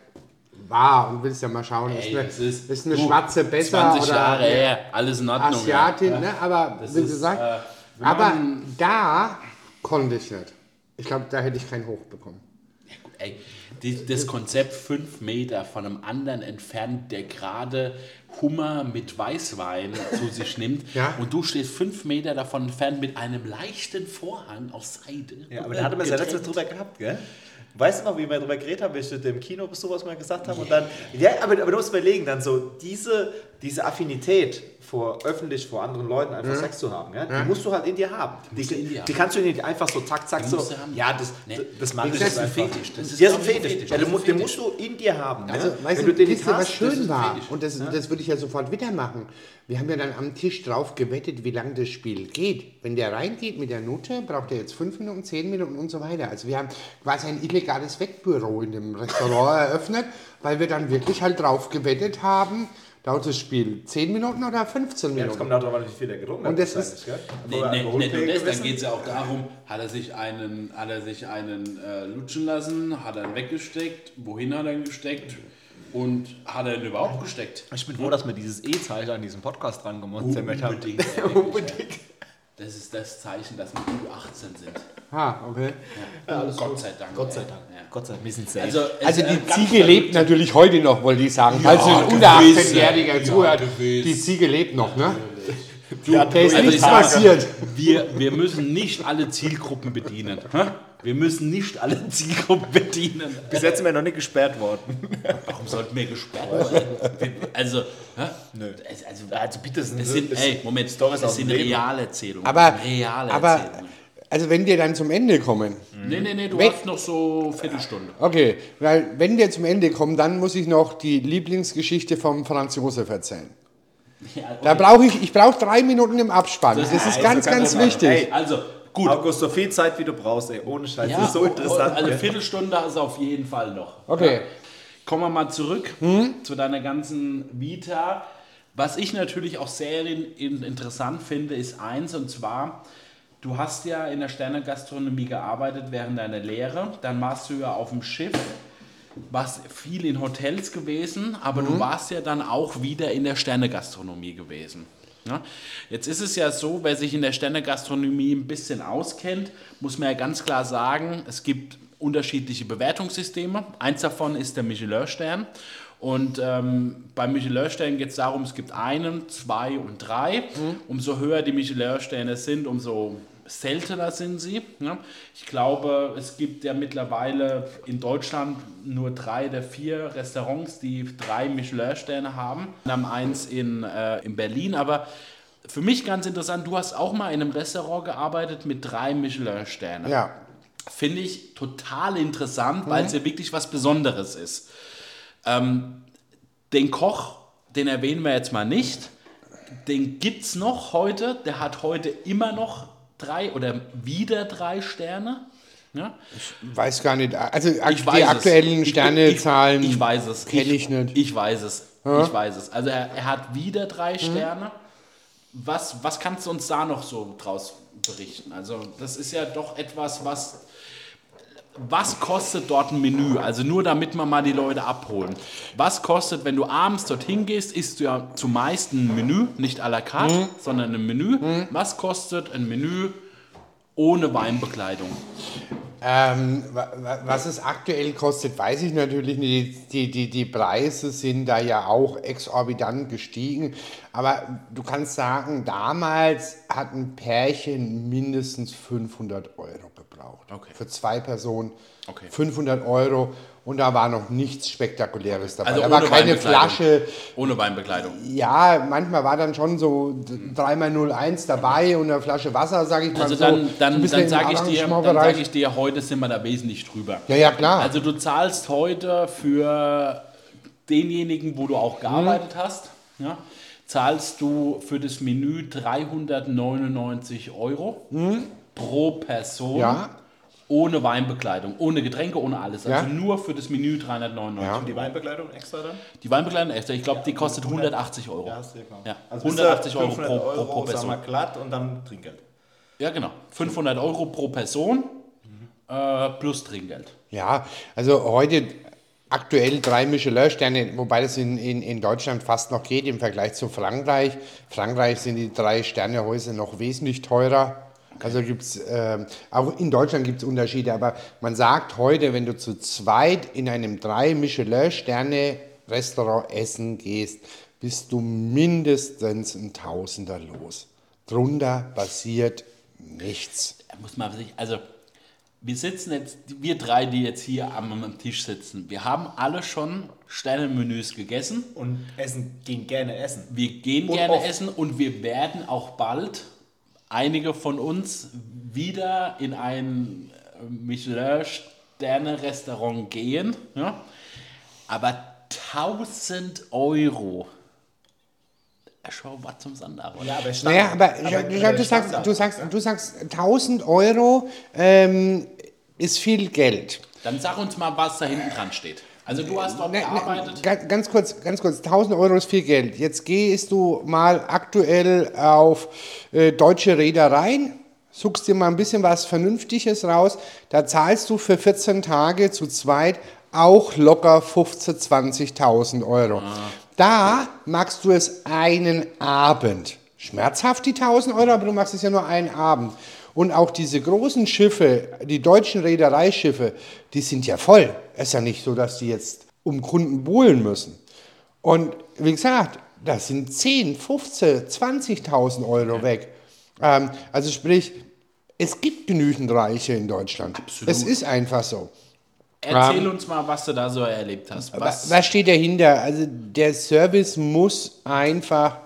wahr und willst ja mal schauen, ist, eine, das ist- ist eine du, Schwarze besser 20 oder Jahre eine her, alles in Ordnung. Asiatin, ja. ne? aber Das wie ist, gesagt, äh, aber da konnte ich nicht. Ich glaube, da hätte ich keinen Hoch bekommen. Ey, die, das Konzept fünf Meter von einem anderen entfernt, der gerade Hummer mit Weißwein zu sich <laughs> nimmt Ja. und du stehst fünf Meter davon entfernt mit einem leichten Vorhang aus Seide. Ja, aber da hatten wir es ja letztes drüber gehabt, gell? Weißt du noch, wie wir darüber geredet haben, wie ich im Kino bis sowas mal gesagt haben? Und dann, ja, aber, aber du musst überlegen, dann so diese, diese Affinität vor öffentlich vor anderen Leuten einfach Sex zu haben, ja? die musst du halt in dir haben. Die, musst du in dir die haben. kannst du nicht einfach so zack, zack, Die so. Ja, das, Nee. das mache ich Das jetzt ist ein einfach. Fetisch. Das ist ja, so ein Fetisch. Fetisch. Ja, Das du, ist musst- ein den musst du in dir haben. Also, ne? weißt Wenn du, du den nicht ihr, was hast, schön das ist war? Fetisch. Und das, das würde ich ja sofort wieder machen. Wir haben ja dann am Tisch drauf gewettet, wie lange das Spiel geht. Wenn der reingeht mit der Note, braucht er jetzt fünf Minuten, zehn Minuten und so weiter. Also wir haben quasi ein illegales Wettbüro in dem Restaurant <laughs> eröffnet, weil wir dann wirklich halt drauf gewettet haben, dauert das Spiel 10 Minuten oder 15 Ja, Minuten. das kommt darauf an, wie viel der getrunken Und das ist- gell? Nee, nee, nicht nur das, dann geht es ja auch darum, hat er sich einen, hat er sich einen äh, lutschen lassen, hat er ihn weggesteckt, wohin hat er ihn gesteckt und hat er ihn überhaupt gesteckt? Ich bin froh, dass wir dieses E-Zeichen an diesem Podcast dran gemonstert haben. Unbedingt. <laughs> ey. Das ist das Zeichen, dass wir U18 sind. Ah, okay. Ja, Gott sei Dank. Gott sei. Dank. Ja. Gott sei Dank, wir sind safe. Also, Also die äh, Ziege lebt natürlich heute noch, wollte ich sagen. Falls Ja, ein du unter willst, 18-Jähriger ja, zuhört, du die Ziege lebt noch, ne? Ja, Da ist Also nichts passiert. Wir, wir müssen nicht alle Zielgruppen bedienen. Wir müssen nicht alle <laughs> Zielgruppen bedienen. Bis jetzt sind wir noch nicht gesperrt worden. Warum sollten wir gesperrt werden? Also? Nö. also, Also bitte, das das sind, ey, Moment, Storys das sind Leben. Realerzählungen. Aber, reale aber, Erzählungen. also wenn wir dann zum Ende kommen, Nee, nee, nee, du Wenn- hast noch so Viertelstunde. okay, weil wenn wir zum Ende kommen, dann muss ich noch die Lieblingsgeschichte vom Franz Josef erzählen. Ja, Da brauche ich, ich brauche drei Minuten im Abspann. Das, ist also ganz, ganz das wichtig. Ey, Also, gut. August, so viel Zeit, wie du brauchst, ey. Ohne Scheiß. Ja, das ist so interessant. Also? Viertelstunde hast du auf jeden Fall noch. Okay. Kommen wir mal zurück zu deiner ganzen Vita. Was ich natürlich auch sehr in, in, interessant finde, ist eins, und zwar, du hast ja in der Sternegastronomie gearbeitet während deiner Lehre. Dann warst du ja auf dem Schiff, warst viel in Hotels gewesen, aber du warst ja dann auch wieder in der Sternegastronomie gewesen. Ja? Jetzt ist es ja so, wer sich in der Sternegastronomie ein bisschen auskennt, muss man ja ganz klar sagen, es gibt unterschiedliche Bewertungssysteme. Eins davon ist der Michelin-Stern. Und ähm, beim Michelin-Stern geht es darum, es gibt einen, zwei und drei. Umso höher die Michelin-Sterne sind, umso seltener sind sie. Ja. Ich glaube, es gibt ja mittlerweile in Deutschland nur drei der vier Restaurants, die drei Michelin-Sterne haben. Wir haben eins in, äh, in Berlin, aber für mich ganz interessant, du hast auch mal in einem Restaurant gearbeitet mit drei Michelin-Sternen. Ja. Finde ich total interessant, weil es ja wirklich was Besonderes ist. Ähm, den Koch, den erwähnen wir jetzt mal nicht. Den gibt es noch heute. Der hat heute immer noch drei oder wieder drei Sterne. Ja? Weiß gar nicht. Also Ich die weiß es. aktuellen Ich- Sternezahlen Ich, ich weiß es. kenne ich nicht. Ich weiß es. Ich weiß es. Also er, er hat wieder drei Mhm. Sterne. Was, was kannst du uns da noch so draus berichten? Also das ist ja doch etwas, was... Was kostet dort ein Menü? Also nur damit wir mal die Leute abholen. Was kostet, wenn du abends dorthin gehst, isst du ja zumeist ein Menü, nicht à la carte, Mhm. sondern ein Menü. Was kostet ein Menü ohne Weinbekleidung? Ähm, wa- wa- was es aktuell kostet, weiß ich natürlich nicht. Die, die, die Preise sind da ja auch exorbitant gestiegen. Aber du kannst sagen, damals hat ein Pärchen mindestens 500 Euro gebraucht. Okay. Für zwei Personen Okay. 500 Euro. Und da war noch nichts Spektakuläres dabei. Also da war keine. Flasche. Ohne Weinbekleidung. Ja, manchmal war dann schon so 3x01 dabei und eine Flasche Wasser, sage ich mal Also so. dann, So dann, dann sage ich, dir, dann sag ich dir, heute sind wir da wesentlich drüber. Ja, ja, klar. Also du zahlst heute für denjenigen, wo du auch gearbeitet hast, ja, zahlst du für das Menü 399 Euro pro Person. Ja. Ohne Weinbekleidung, ohne Getränke, ohne alles. Also Ja. nur für das Menü 399. Ja. Die Weinbekleidung extra dann? Die Weinbekleidung, extra, ich glaube, die kostet 180 Euro. Ja, sehr genau. Ja, Also 180 Euro 500 pro- pro- pro sagen Person. wir glatt und dann Trinkgeld. Ja, genau. 500 Euro pro Person äh, plus Trinkgeld. Ja, also heute aktuell drei Michelin-Sterne, wobei das in, in, in Deutschland fast noch geht im Vergleich zu Frankreich. Frankreich sind die drei Sternehäuser noch wesentlich teurer. Also gibt es, ähm, auch in Deutschland gibt es Unterschiede, aber man sagt heute, wenn du zu zweit in einem drei Michelin-Sterne-Restaurant essen gehst, bist du mindestens ein Tausender los. Drunter passiert nichts. Da muss man sich, also wir sitzen jetzt, wir drei, die jetzt hier am, am Tisch sitzen, wir haben alle schon Sternemenüs gegessen. Und essen, gehen gerne essen. Wir gehen Und gerne oft. essen und wir werden auch bald einige von uns wieder in ein äh, Michelin-Sterne-Restaurant gehen. Ja? Aber 1000 Euro. Schau, was zum Sandar. Ja, aber Naja, aber, aber der du, sagst, du, sagst, du sagst 1000 Euro ähm, ist viel Geld. Dann sag uns mal, was da hinten dran steht. Also du hast dort Ne, ne, gearbeitet. ganz, ganz kurz, ganz kurz, 1000 Euro ist viel Geld. Jetzt gehst du mal aktuell auf äh, deutsche Reedereien, suchst dir mal ein bisschen was Vernünftiges raus. Da zahlst du für 14 Tage zu zweit auch locker 15.000, 20.000 Euro. Da machst du es einen Abend. Schmerzhaft die 1000 Euro, aber du machst es ja nur einen Abend. Und auch diese großen Schiffe, die deutschen Reedereischiffe, die sind ja voll. Es ist ja nicht so, dass die jetzt um Kunden buhlen müssen. Und wie gesagt, das sind 10, 15, 20.000 Euro weg. Ähm, also sprich, es gibt genügend Reiche in Deutschland. Absolut. Es ist einfach so. Erzähl uns mal, was du da so erlebt hast. Was, Was steht dahinter? Also der Service muss einfach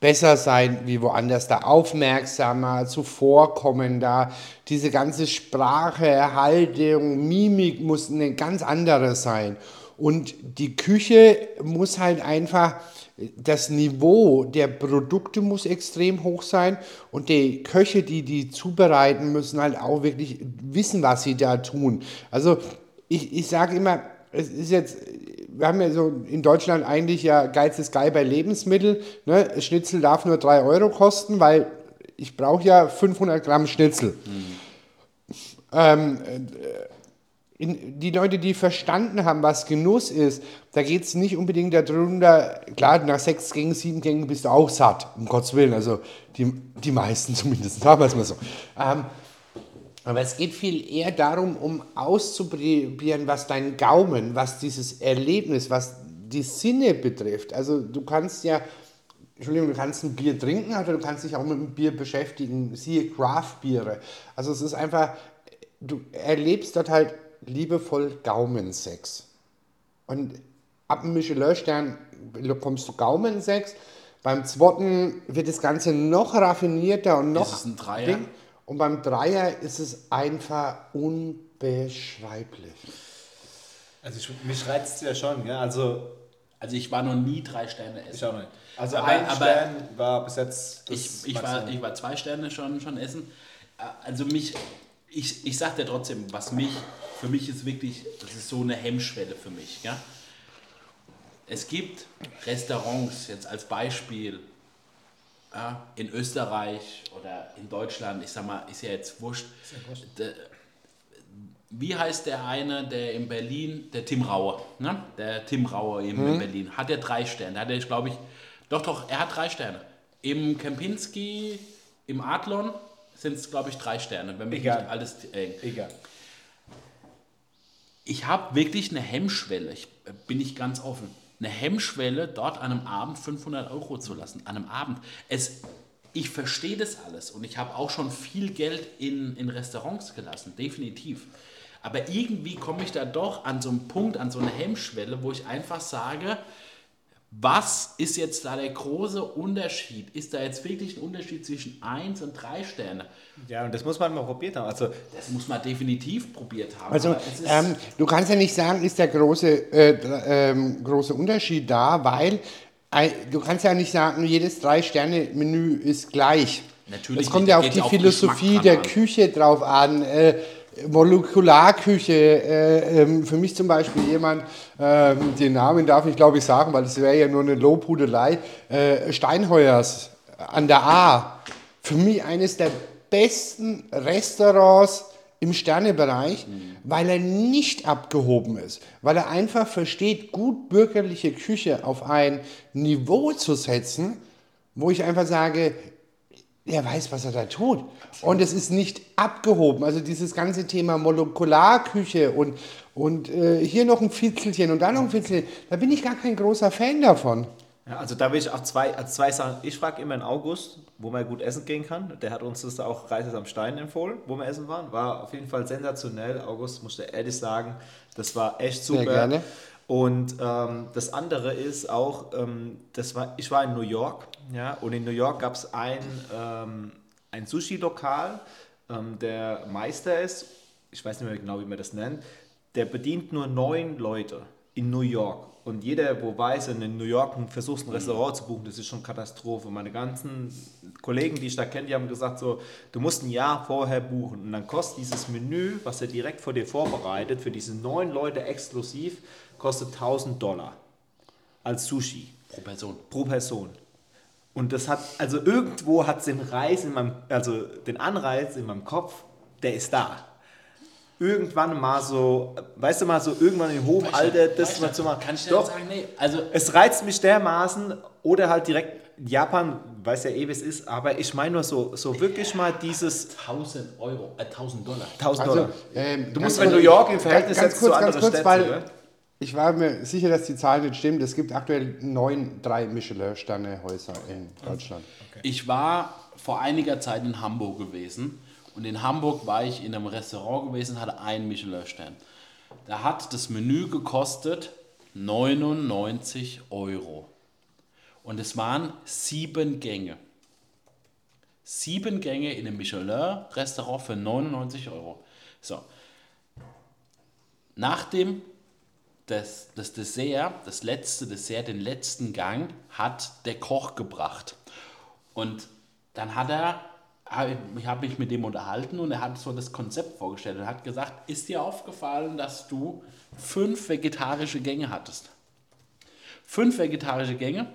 besser sein wie woanders, da aufmerksamer, zuvorkommender. Diese ganze Sprache, Haltung, Mimik muss eine ganz andere sein. Und die Küche muss halt einfach, das Niveau der Produkte muss extrem hoch sein und die Köche, die die zubereiten, müssen halt auch wirklich wissen, was sie da tun. Also ich, ich sage immer, es ist jetzt, wir haben ja so in Deutschland eigentlich ja Geiz ist geil bei Lebensmitteln. Ne? Schnitzel darf nur 3 Euro kosten, weil ich brauche ja 500 Gramm Schnitzel. Ähm, äh, in, die Leute, die verstanden haben, was Genuss ist, da geht es nicht unbedingt darunter, klar, nach sechs Gängen, sieben Gängen bist du auch satt, um Gottes Willen, also die, die meisten <laughs> zumindest, es mal so. Ähm, aber es geht viel eher darum, um auszuprobieren, was dein Gaumen, was dieses Erlebnis, was die Sinne betrifft. Also du kannst ja, Entschuldigung, du kannst ein Bier trinken, aber du kannst dich auch mit dem Bier beschäftigen, siehe Craft-Biere. Also es ist einfach, du erlebst dort halt liebevoll Gaumensex. Und ab dem Michelin-Stern bekommst du Gaumensex. Beim zweiten wird das Ganze noch raffinierter und noch. Ist es ein Dreier? Ding. Und beim Dreier ist es einfach unbeschreiblich. Also ich, mich reizt es ja schon, ja. Also Also ich war noch nie drei Sterne essen. ich auch nicht. Also Aber- ein aber- Stern war bis jetzt das Ich, ich, war, ich war zwei Sterne schon, schon essen. Also mich, ich, ich sag dir trotzdem, was mich, für mich ist wirklich, das ist so eine Hemmschwelle für mich. Ja? Es gibt Restaurants, jetzt als Beispiel, ja, in Österreich oder in Deutschland, ich sag mal, ist ja jetzt wurscht. Der, wie heißt der eine, der in Berlin, der Tim Rauer, ne? Der Tim Rauer eben Mhm. in Berlin, hat er drei Sterne. Hat er, glaube ich, doch, doch, er hat drei Sterne. Im Kempinski, im Adlon sind es, glaube ich, drei Sterne, wenn mich Egal. nicht alles eng. Egal. Ich habe wirklich eine Hemmschwelle, ich, äh, bin ich ganz offen, eine Hemmschwelle, dort an einem Abend 500 Euro zu lassen. An einem Abend. Es, ich verstehe das alles und ich habe auch schon viel Geld in, in Restaurants gelassen, definitiv. Aber irgendwie komme ich da doch an so einen Punkt, an so eine Hemmschwelle, wo ich einfach sage, was ist jetzt da der große Unterschied? Ist da jetzt wirklich ein Unterschied zwischen 1 und 3 Sterne? Ja, und das muss man mal probiert haben. Also Das muss man definitiv probiert haben. Also ähm, du kannst ja nicht sagen, ist der große, äh, ähm, große Unterschied da, weil ein, du kannst ja nicht sagen, jedes Drei-Sterne-Menü ist gleich. Natürlich Es kommt ja auf die Philosophie der. Küche drauf an. Äh, Molekularküche, äh, ähm, für mich zum Beispiel jemand, ähm, den Namen darf ich glaube ich sagen, weil das wäre ja nur eine Lobhudelei, äh, Steinheuers an der A. Für mich eines der besten Restaurants im Sternebereich, weil er nicht abgehoben ist, weil er einfach versteht, gut bürgerliche Küche auf ein Niveau zu setzen, wo ich einfach sage, er weiß, was er da tut. Und es ist nicht abgehoben. Also dieses ganze Thema Molekularküche und, und äh, hier noch ein Fitzelchen und da noch ein Fitzelchen, da bin ich gar kein großer Fan davon. Ja, also da will ich auch zwei, also zwei Sachen. Ich frage immer in August, wo man gut essen gehen kann. Der hat uns das auch Reises am Stein empfohlen, wo wir essen waren. War auf jeden Fall sensationell. August, muss ich ehrlich sagen, das war echt super. Sehr gerne. Und ähm, das andere ist auch, ähm, das war, ich war in New York, ja, und in New York gab es ein, ähm, ein Sushi-Lokal, ähm, der Meister ist, ich weiß nicht mehr genau, wie man das nennt, der bedient nur neun Leute in New York. Und jeder, wo weiß, in New York versucht ein Restaurant zu buchen, das ist schon Katastrophe. Meine ganzen Kollegen, die ich da kenne, die haben gesagt, so, du musst ein Jahr vorher buchen. Und dann kostet dieses Menü, was er direkt vor dir vorbereitet, für diese neun Leute exklusiv, kostet 1000 Dollar als Sushi pro Person. pro Person. Und das hat, also irgendwo hat es den Reiz in meinem, also den Anreiz in meinem Kopf, der ist da. Irgendwann mal so, weißt du mal, so irgendwann im hohen Alter, das mal zu machen. Kann ich Doch, sagen, nee, also es reizt mich dermaßen oder halt direkt Japan, weiß ja eh, wie es ist, aber ich meine nur so, so wirklich mal dieses 1000 Euro, äh, 1000 Dollar. 1000 Also, Dollar. ähm, Du ganz musst bei kurz- New York im Verhältnis ganz setzen kurz, zu ganz anderen kurz, Städten, weil gell? Ich war mir sicher, dass die Zahl nicht stimmt. Es gibt aktuell neun, drei Michelin-Sterne-Häuser in Deutschland. Ich war vor einiger Zeit in Hamburg gewesen und in Hamburg war ich in einem Restaurant gewesen, hatte einen Michelin-Stern. Da hat das Menü gekostet 99 Euro. Und es waren sieben Gänge. Sieben Gänge in einem Michelin-Restaurant für 99 Euro. So. Nach dem das, das Dessert, das letzte Dessert, den letzten Gang, hat der Koch gebracht. Und dann hat er, ich habe mich mit dem unterhalten und er hat so das Konzept vorgestellt und hat gesagt, ist dir aufgefallen, dass du fünf vegetarische Gänge hattest? Fünf vegetarische Gänge,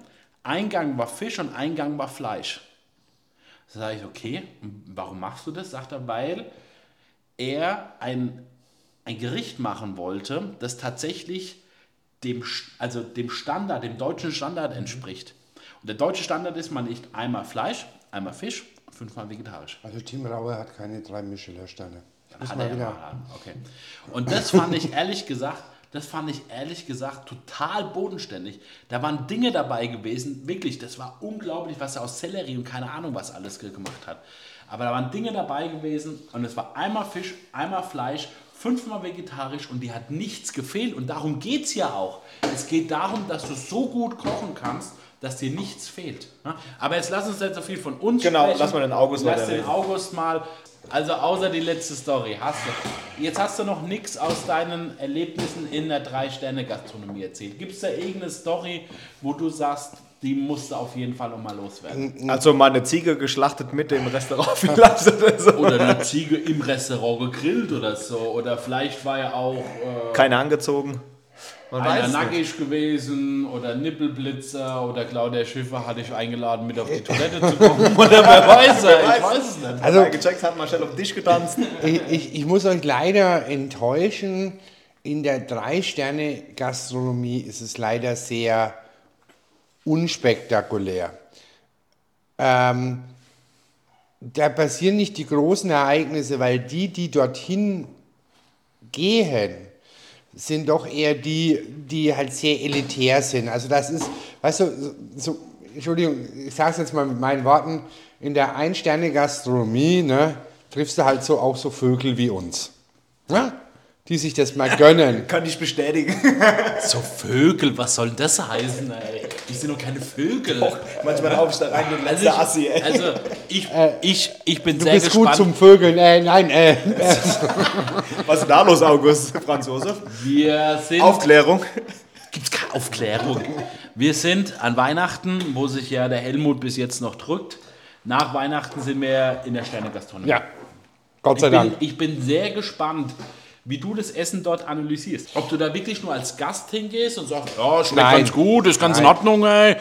ein Gang war Fisch und ein Gang war Fleisch. Sage ich, okay, warum machst du das? Sagt er, weil er ein, ein Gericht machen wollte, das tatsächlich dem, also dem Standard, dem deutschen Standard entspricht. Und der deutsche Standard ist, man isst einmal Fleisch, einmal Fisch, fünfmal vegetarisch. Also Tim Raue hat keine drei Michelin-Sterne. Hat er mal, okay. Und das fand ich ehrlich gesagt, das fand ich ehrlich gesagt total bodenständig. Da waren Dinge dabei gewesen, wirklich, das war unglaublich, was er aus Sellerie und keine Ahnung was alles gemacht hat. Aber da waren Dinge dabei gewesen und es war einmal Fisch, einmal Fleisch, fünfmal vegetarisch und die hat nichts gefehlt. Und darum geht es ja auch. Es geht darum, dass du so gut kochen kannst, dass dir nichts fehlt. Aber jetzt lass uns nicht so viel von uns Genau, sprechen. lass mal den August Lass den weiterreden. August mal. Also außer die letzte Story hast du. Jetzt hast du noch nichts aus deinen Erlebnissen in der Drei-Sterne-Gastronomie erzählt. Gibt es da irgendeine Story, wo du sagst, die musst du auf jeden Fall noch mal loswerden? Also mal eine Ziege geschlachtet mit im Restaurant <laughs> vielleicht oder so. Oder eine Ziege im Restaurant gegrillt oder so. Oder vielleicht war ja auch äh, Keine angezogen. Man einer weiß nicht. nackig gewesen oder Nippelblitzer oder Claudia Schiffer hatte ich eingeladen, mit auf die Toilette zu <laughs> kommen. Oder wer weiß, er, ich weiß es nicht. Also gecheckt hat, mal schnell auf den Tisch getanzt. Ich, ich, ich muss euch leider enttäuschen. In der Drei-Sterne-Gastronomie ist es leider sehr unspektakulär. Ähm, da passieren nicht die großen Ereignisse, weil die, die dorthin gehen, sind doch eher die, die halt sehr elitär sind. Also das ist, weißt du, so, Entschuldigung, ich sage es jetzt mal mit meinen Worten, in der Ein-Sterne-Gastronomie ne, triffst du halt so auch so Vögel wie uns, ne? Die sich das mal gönnen. <laughs> Kann ich bestätigen. So Vögel, was soll das heißen, ey? Die sind doch keine Vögel. Manchmal laufe ich da rein und Also letzter Assi, ich, ey. also ich, ich, ich bin Du sehr bist gespannt. gut zum Vögeln, äh, nein, äh, <laughs> Was ist da los, August? Franz Josef? Wir sind. Aufklärung. Gibt es keine Aufklärung? Wir sind an Weihnachten, wo sich ja der Helmut bis jetzt noch drückt. Nach Weihnachten sind wir in der Sterne-Gastronomie. ja, Gott sei ich, bin, Dank. ich bin sehr gespannt, wie du das Essen dort analysierst. Ob du da wirklich nur als Gast hingehst und sagst, ja, schmeckt Nein. ganz gut, ist ganz in Nein. Ordnung, ey.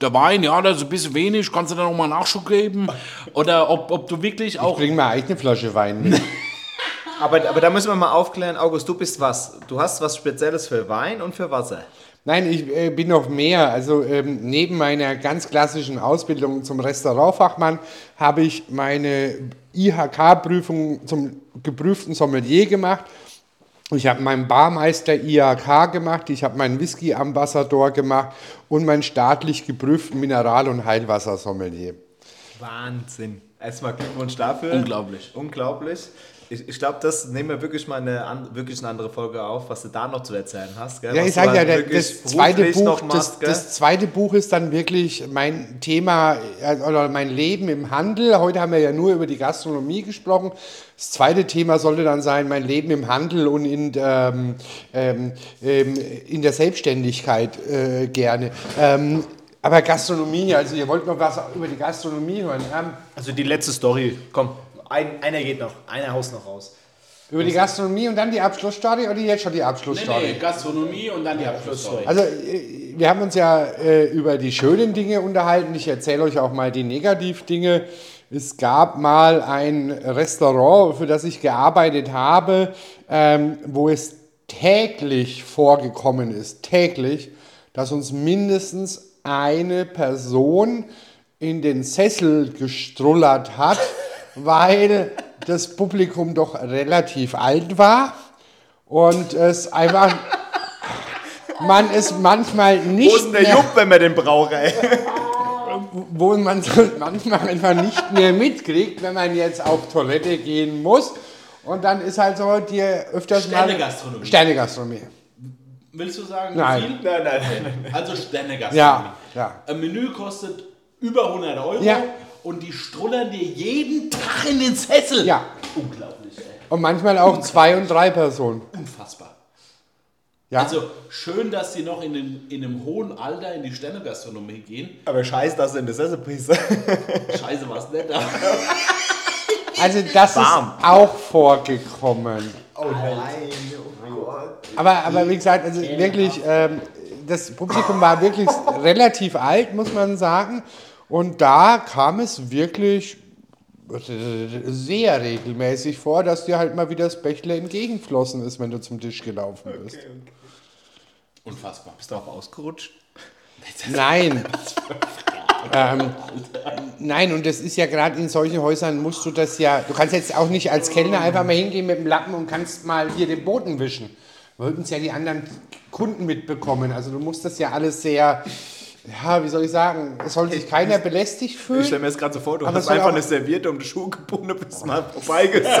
Der Wein, ja, das ist ein bisschen wenig, kannst du da nochmal Nachschub geben? Oder ob, ob du wirklich auch. Bring mal eigentlich eine Flasche Wein mit. <laughs> Aber, aber da müssen wir mal aufklären, August, du bist was? Du hast was Spezielles für Wein und für Wasser. Nein, ich äh, bin noch mehr. Also ähm, neben meiner ganz klassischen Ausbildung zum Restaurantfachmann habe ich meine IHK-Prüfung zum geprüften Sommelier gemacht. Ich habe meinen Barmeister IHK gemacht, ich habe meinen Whisky-Ambassador gemacht und meinen staatlich geprüften Mineral- und Heilwassersommelier. Wahnsinn. Erstmal Glückwunsch dafür. Unglaublich. Unglaublich. Ich, ich glaube, das nehmen wir wirklich mal eine, an, wirklich eine andere Folge auf, was du da noch zu erzählen hast. Gell? Ja, Was ich sage ja, halt das, zweite Buch, das, machst, gell? das zweite Buch ist dann wirklich mein Thema äh, oder mein Leben im Handel. Heute haben wir ja nur über die Gastronomie gesprochen. Das zweite Thema sollte dann sein, mein Leben im Handel und in, ähm, ähm, ähm, in der Selbstständigkeit äh, gerne. Ähm, aber Gastronomie, also ihr wollt noch was über die Gastronomie hören. Ähm, Also die letzte Story. Komm, ein, einer geht noch. Einer haust noch raus. über die Gastronomie und dann die Abschlussstory oder jetzt schon die Nee, Abschlussstory? nee, Gastronomie und dann die Abschlussstory. Also, äh, wir haben uns ja äh, über die schönen Dinge unterhalten. Ich erzähle euch auch mal die Negativdinge. Es gab mal ein Restaurant, für das ich gearbeitet habe, ähm, wo es täglich vorgekommen ist, täglich, dass uns mindestens eine Person in den Sessel gestrullert hat, weil das Publikum doch relativ alt war und es einfach man es manchmal Wo nicht ist denn der mehr, Jupp, wenn wir den brauchen, ey? wo man manchmal einfach nicht mehr mitkriegt, wenn man jetzt auf Toilette gehen muss. Und dann ist halt so dir öfters mal Sternegastronomie. Sternegastronomie. Willst du sagen, Nein. wie viel? Nein, nein, nein. Also Sternegastronomie. Ja, ja. Ein Menü kostet über 100 Euro Ja. Und die strullern dir jeden Tag in den Sessel. Ja. Unglaublich, ey. Und manchmal auch zwei und drei Personen. Unfassbar. Ja. Also schön, dass sie noch in, den, in einem hohen Alter in die Sternegastronomie gehen. Aber scheiße, dass du in der Sessel bist. <laughs> Scheiße, was nicht da. Also das Warm. ist auch vorgekommen. Oh nein, oh Gott. Aber, aber wie gesagt, also wirklich, ähm, das Publikum war wirklich <laughs> relativ alt, muss man sagen. Und da kam es wirklich sehr regelmäßig vor, dass dir halt mal wieder das Bächle entgegenflossen ist, wenn du zum Tisch gelaufen bist. Unfassbar. Bist du auch ausgerutscht? <laughs> Nein. <laughs> ähm, nein, und das ist ja gerade in solchen Häusern musst du das ja, du kannst jetzt auch nicht als Kellner einfach mal hingehen mit dem Lappen und kannst mal hier den Boden wischen. Wollten es ja die anderen Kunden mitbekommen. Also du musst das ja alles sehr, ja, wie soll ich sagen, es soll sich keiner belästigt Ich fühlen. stelle mir das gerade so vor, du hast einfach eine Serviette um die Schuhe gebunden und bist mal vorbeigesetzt. <laughs>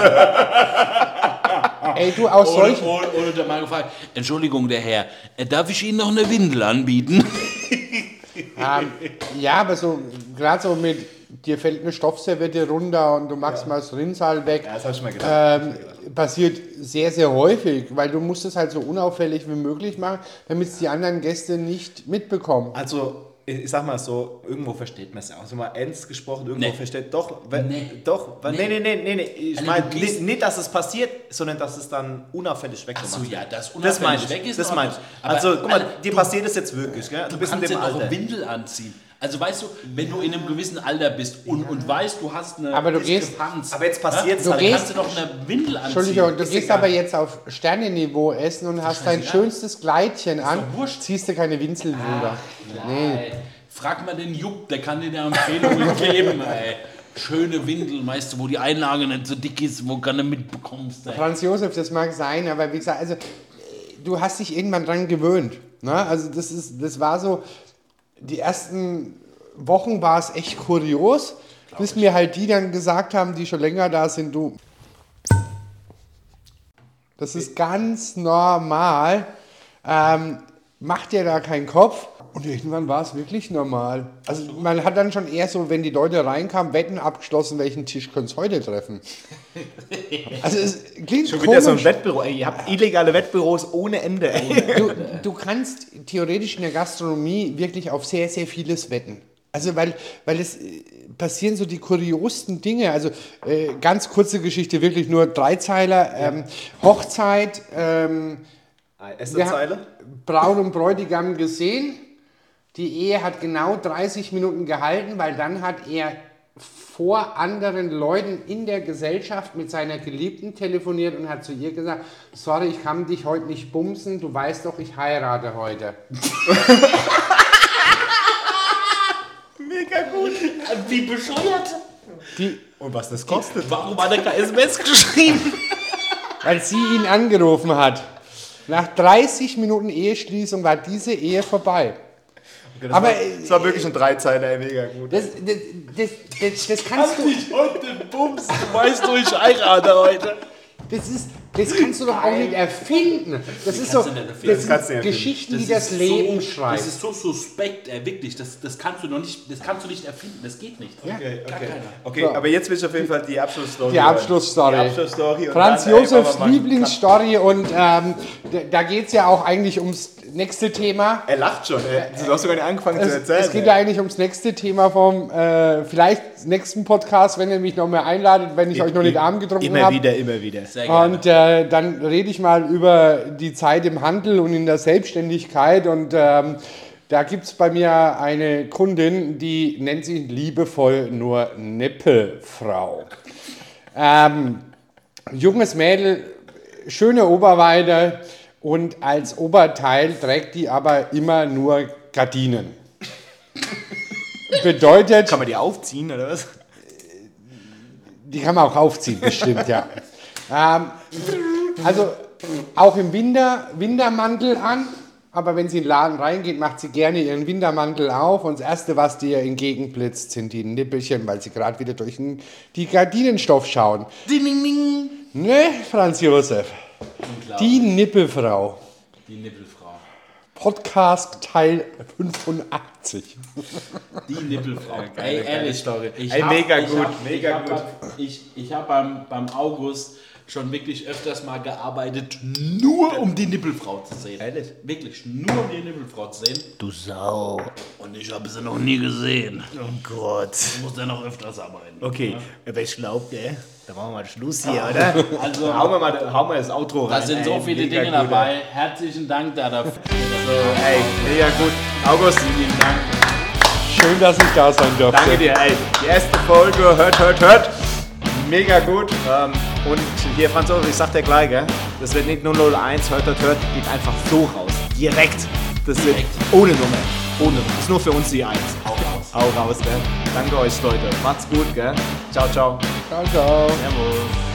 Ey, du aus solchen, oder, oder der mal gefragt, Entschuldigung, der Herr, äh, darf ich Ihnen noch eine Windel anbieten? Ähm, ja, aber so, gerade so mit, dir fällt eine Stoffserviette runter und du machst mal das Rinnsal weg. Ja, das habe ich mir gedacht. Ähm, passiert sehr, sehr häufig, weil du musst es halt so unauffällig wie möglich machen, damit es die anderen Gäste nicht mitbekommen. Also, ich sag mal so, irgendwo versteht man es ja auch. So mal ernst gesprochen, irgendwo Nee. versteht. Doch, wenn, Nee. doch, weil, nee. Nee. nee, nee, nee. Ich Also, meine du nicht, nicht, dass es passiert, sondern dass es dann unauffällig weggemacht Ach so, ja, wird. das Das unauffällig ich. weg ist das in meine ich. Also, guck mal, dir du- passiert es jetzt wirklich, gell? Du bist in dem ja Alter. Windel anziehen. Also weißt du, wenn du in einem gewissen Alter bist und, und weißt, du hast eine Aber du gehst- aber jetzt passiert's ja, halt. dann Du kannst du doch eine Windel anziehen. Entschuldigung, du ist gehst egal. aber jetzt auf Sternenniveau essen und hast dein schönstes Kleidchen an, wurscht. ziehst du keine Winzel drüber. Nee. Frag mal den Jupp, der kann dir da Empfehlungen <laughs> geben, ey. Schöne Windel, weißt du, wo die Einlage nicht so dick ist, wo du nicht mitbekommst. Ey. Franz Josef, das mag sein, aber wie gesagt, also äh, du hast dich irgendwann dran gewöhnt. Ne? Also das ist, das war so, die ersten Wochen war es echt kurios, bis mir halt die dann gesagt haben, die schon länger da sind, du. Das ist ganz normal. Ähm, mach dir da keinen Kopf. Und irgendwann war es wirklich normal. Also man hat dann schon eher so, wenn die Leute reinkamen, Wetten abgeschlossen, welchen Tisch können es heute treffen. <laughs> Also es klingt Schon wieder so ein komisch. Wettbüro. Ey, ihr habt illegale Wettbüros ohne Ende. Du, du kannst theoretisch in der Gastronomie wirklich auf sehr, sehr vieles wetten. Also weil, weil es äh, passieren so die kuriosten Dinge. Also äh, ganz kurze Geschichte, wirklich nur Dreizeiler. Ähm, Hochzeit, ähm, wir haben Braut und Bräutigam gesehen. Die Ehe hat genau 30 Minuten gehalten, weil dann hat er vor anderen Leuten in der Gesellschaft mit seiner Geliebten telefoniert und hat zu ihr gesagt, sorry, ich kann dich heute nicht bumsen, du weißt doch, ich heirate heute. <laughs> Mega gut. Wie bescheuert? Die, Und was das kostet? Warum hat er kein SMS geschrieben? <laughs> weil sie ihn angerufen hat. Nach 30 Minuten Eheschließung war diese Ehe vorbei. Das Aber, war, äh, das war wirklich ein Dreizeiler, ey, mega gut. Das, das, das, das, das kannst du... dich heute bumst, du weißt du, ich heirate heute. Das, ist, das kannst du doch auch nicht erfinden. Das ist so, du das sind du Geschichten, die das Leben so, schreibt. Das ist so suspekt, ey, wirklich. Das, das kannst du noch nicht, das kannst du nicht erfinden. Das geht nicht. Okay, okay. okay So. aber jetzt will ich auf jeden Fall die Abschlussstory. Die. Abschlussstory. Die Abschlussstory. Franz ey, Josefs Lieblingsstory und ähm, da, da geht es ja auch eigentlich ums nächste Thema. Er lacht schon. ey. Du hast sogar nicht angefangen zu Es, erzählen. es geht ey. ja eigentlich ums nächste Thema vom äh, vielleicht nächsten Podcast, wenn ihr mich noch mehr einladet, wenn ich euch noch nicht arm getrunken Immer habe. wieder, immer wieder. Sehr gerne. Und äh, dann rede ich mal über die Zeit im Handel und in der Selbstständigkeit. Und ähm, da gibt es bei mir eine Kundin, die nennt sich liebevoll nur Nippelfrau. Ähm, junges Mädel, schöne Oberweide und als Oberteil trägt die aber immer nur Gardinen. Bedeutet, Kann man die aufziehen, oder was? die kann man auch aufziehen, bestimmt, ja. Ähm, also auch im Winter Wintermantel an, aber wenn sie in den Laden reingeht, macht sie gerne ihren Wintermantel auf und das Erste, was dir entgegenblitzt, sind die Nippelchen, weil sie gerade wieder durch den, die Gardinenstoff schauen. Ding, ding, ding. Ne, Franz Josef? Die Nippelfrau. Die Nippelfrau. Podcast Teil 85. Die Nippelfrau. geile, Ey, ehrlich. Story. Ich Ey, hab- mega ich gut, hab- mega ich hab, gut. Ich, ich habe beim, beim August schon wirklich öfters mal gearbeitet, nur um die Nippelfrau zu sehen. Ehrlich? Wirklich, nur um die Nippelfrau zu sehen. Du Sau. Und ich habe sie noch nie gesehen. Oh Gott. Ich muss ja noch öfters arbeiten. Okay, aber ich glaube, gell, da machen wir mal Schluss hier, oder? <laughs> Also, hauen, wir mal, hauen wir das Outro rein. da sind so ey, viele Dinge gut, dabei. Herzlichen Dank da dafür. Also, <laughs> Ey, mega gut. August, vielen Dank. Schön, dass ich da sein durfte. danke dir, ey. Die erste Folge, hört, hört, hört. Mega gut. Ähm, und hier, Franz Ulrich, ich sag dir gleich, gell? das wird nicht 001, hört, hört, hört, geht einfach so raus. Direkt. Das wird ohne Nummer. Ohne. Das ist nur für uns die Eins. Auch raus. Auch raus, gell? Danke euch, Leute. Macht's gut, gell? Ciao, ciao. Ciao, ciao. Servus.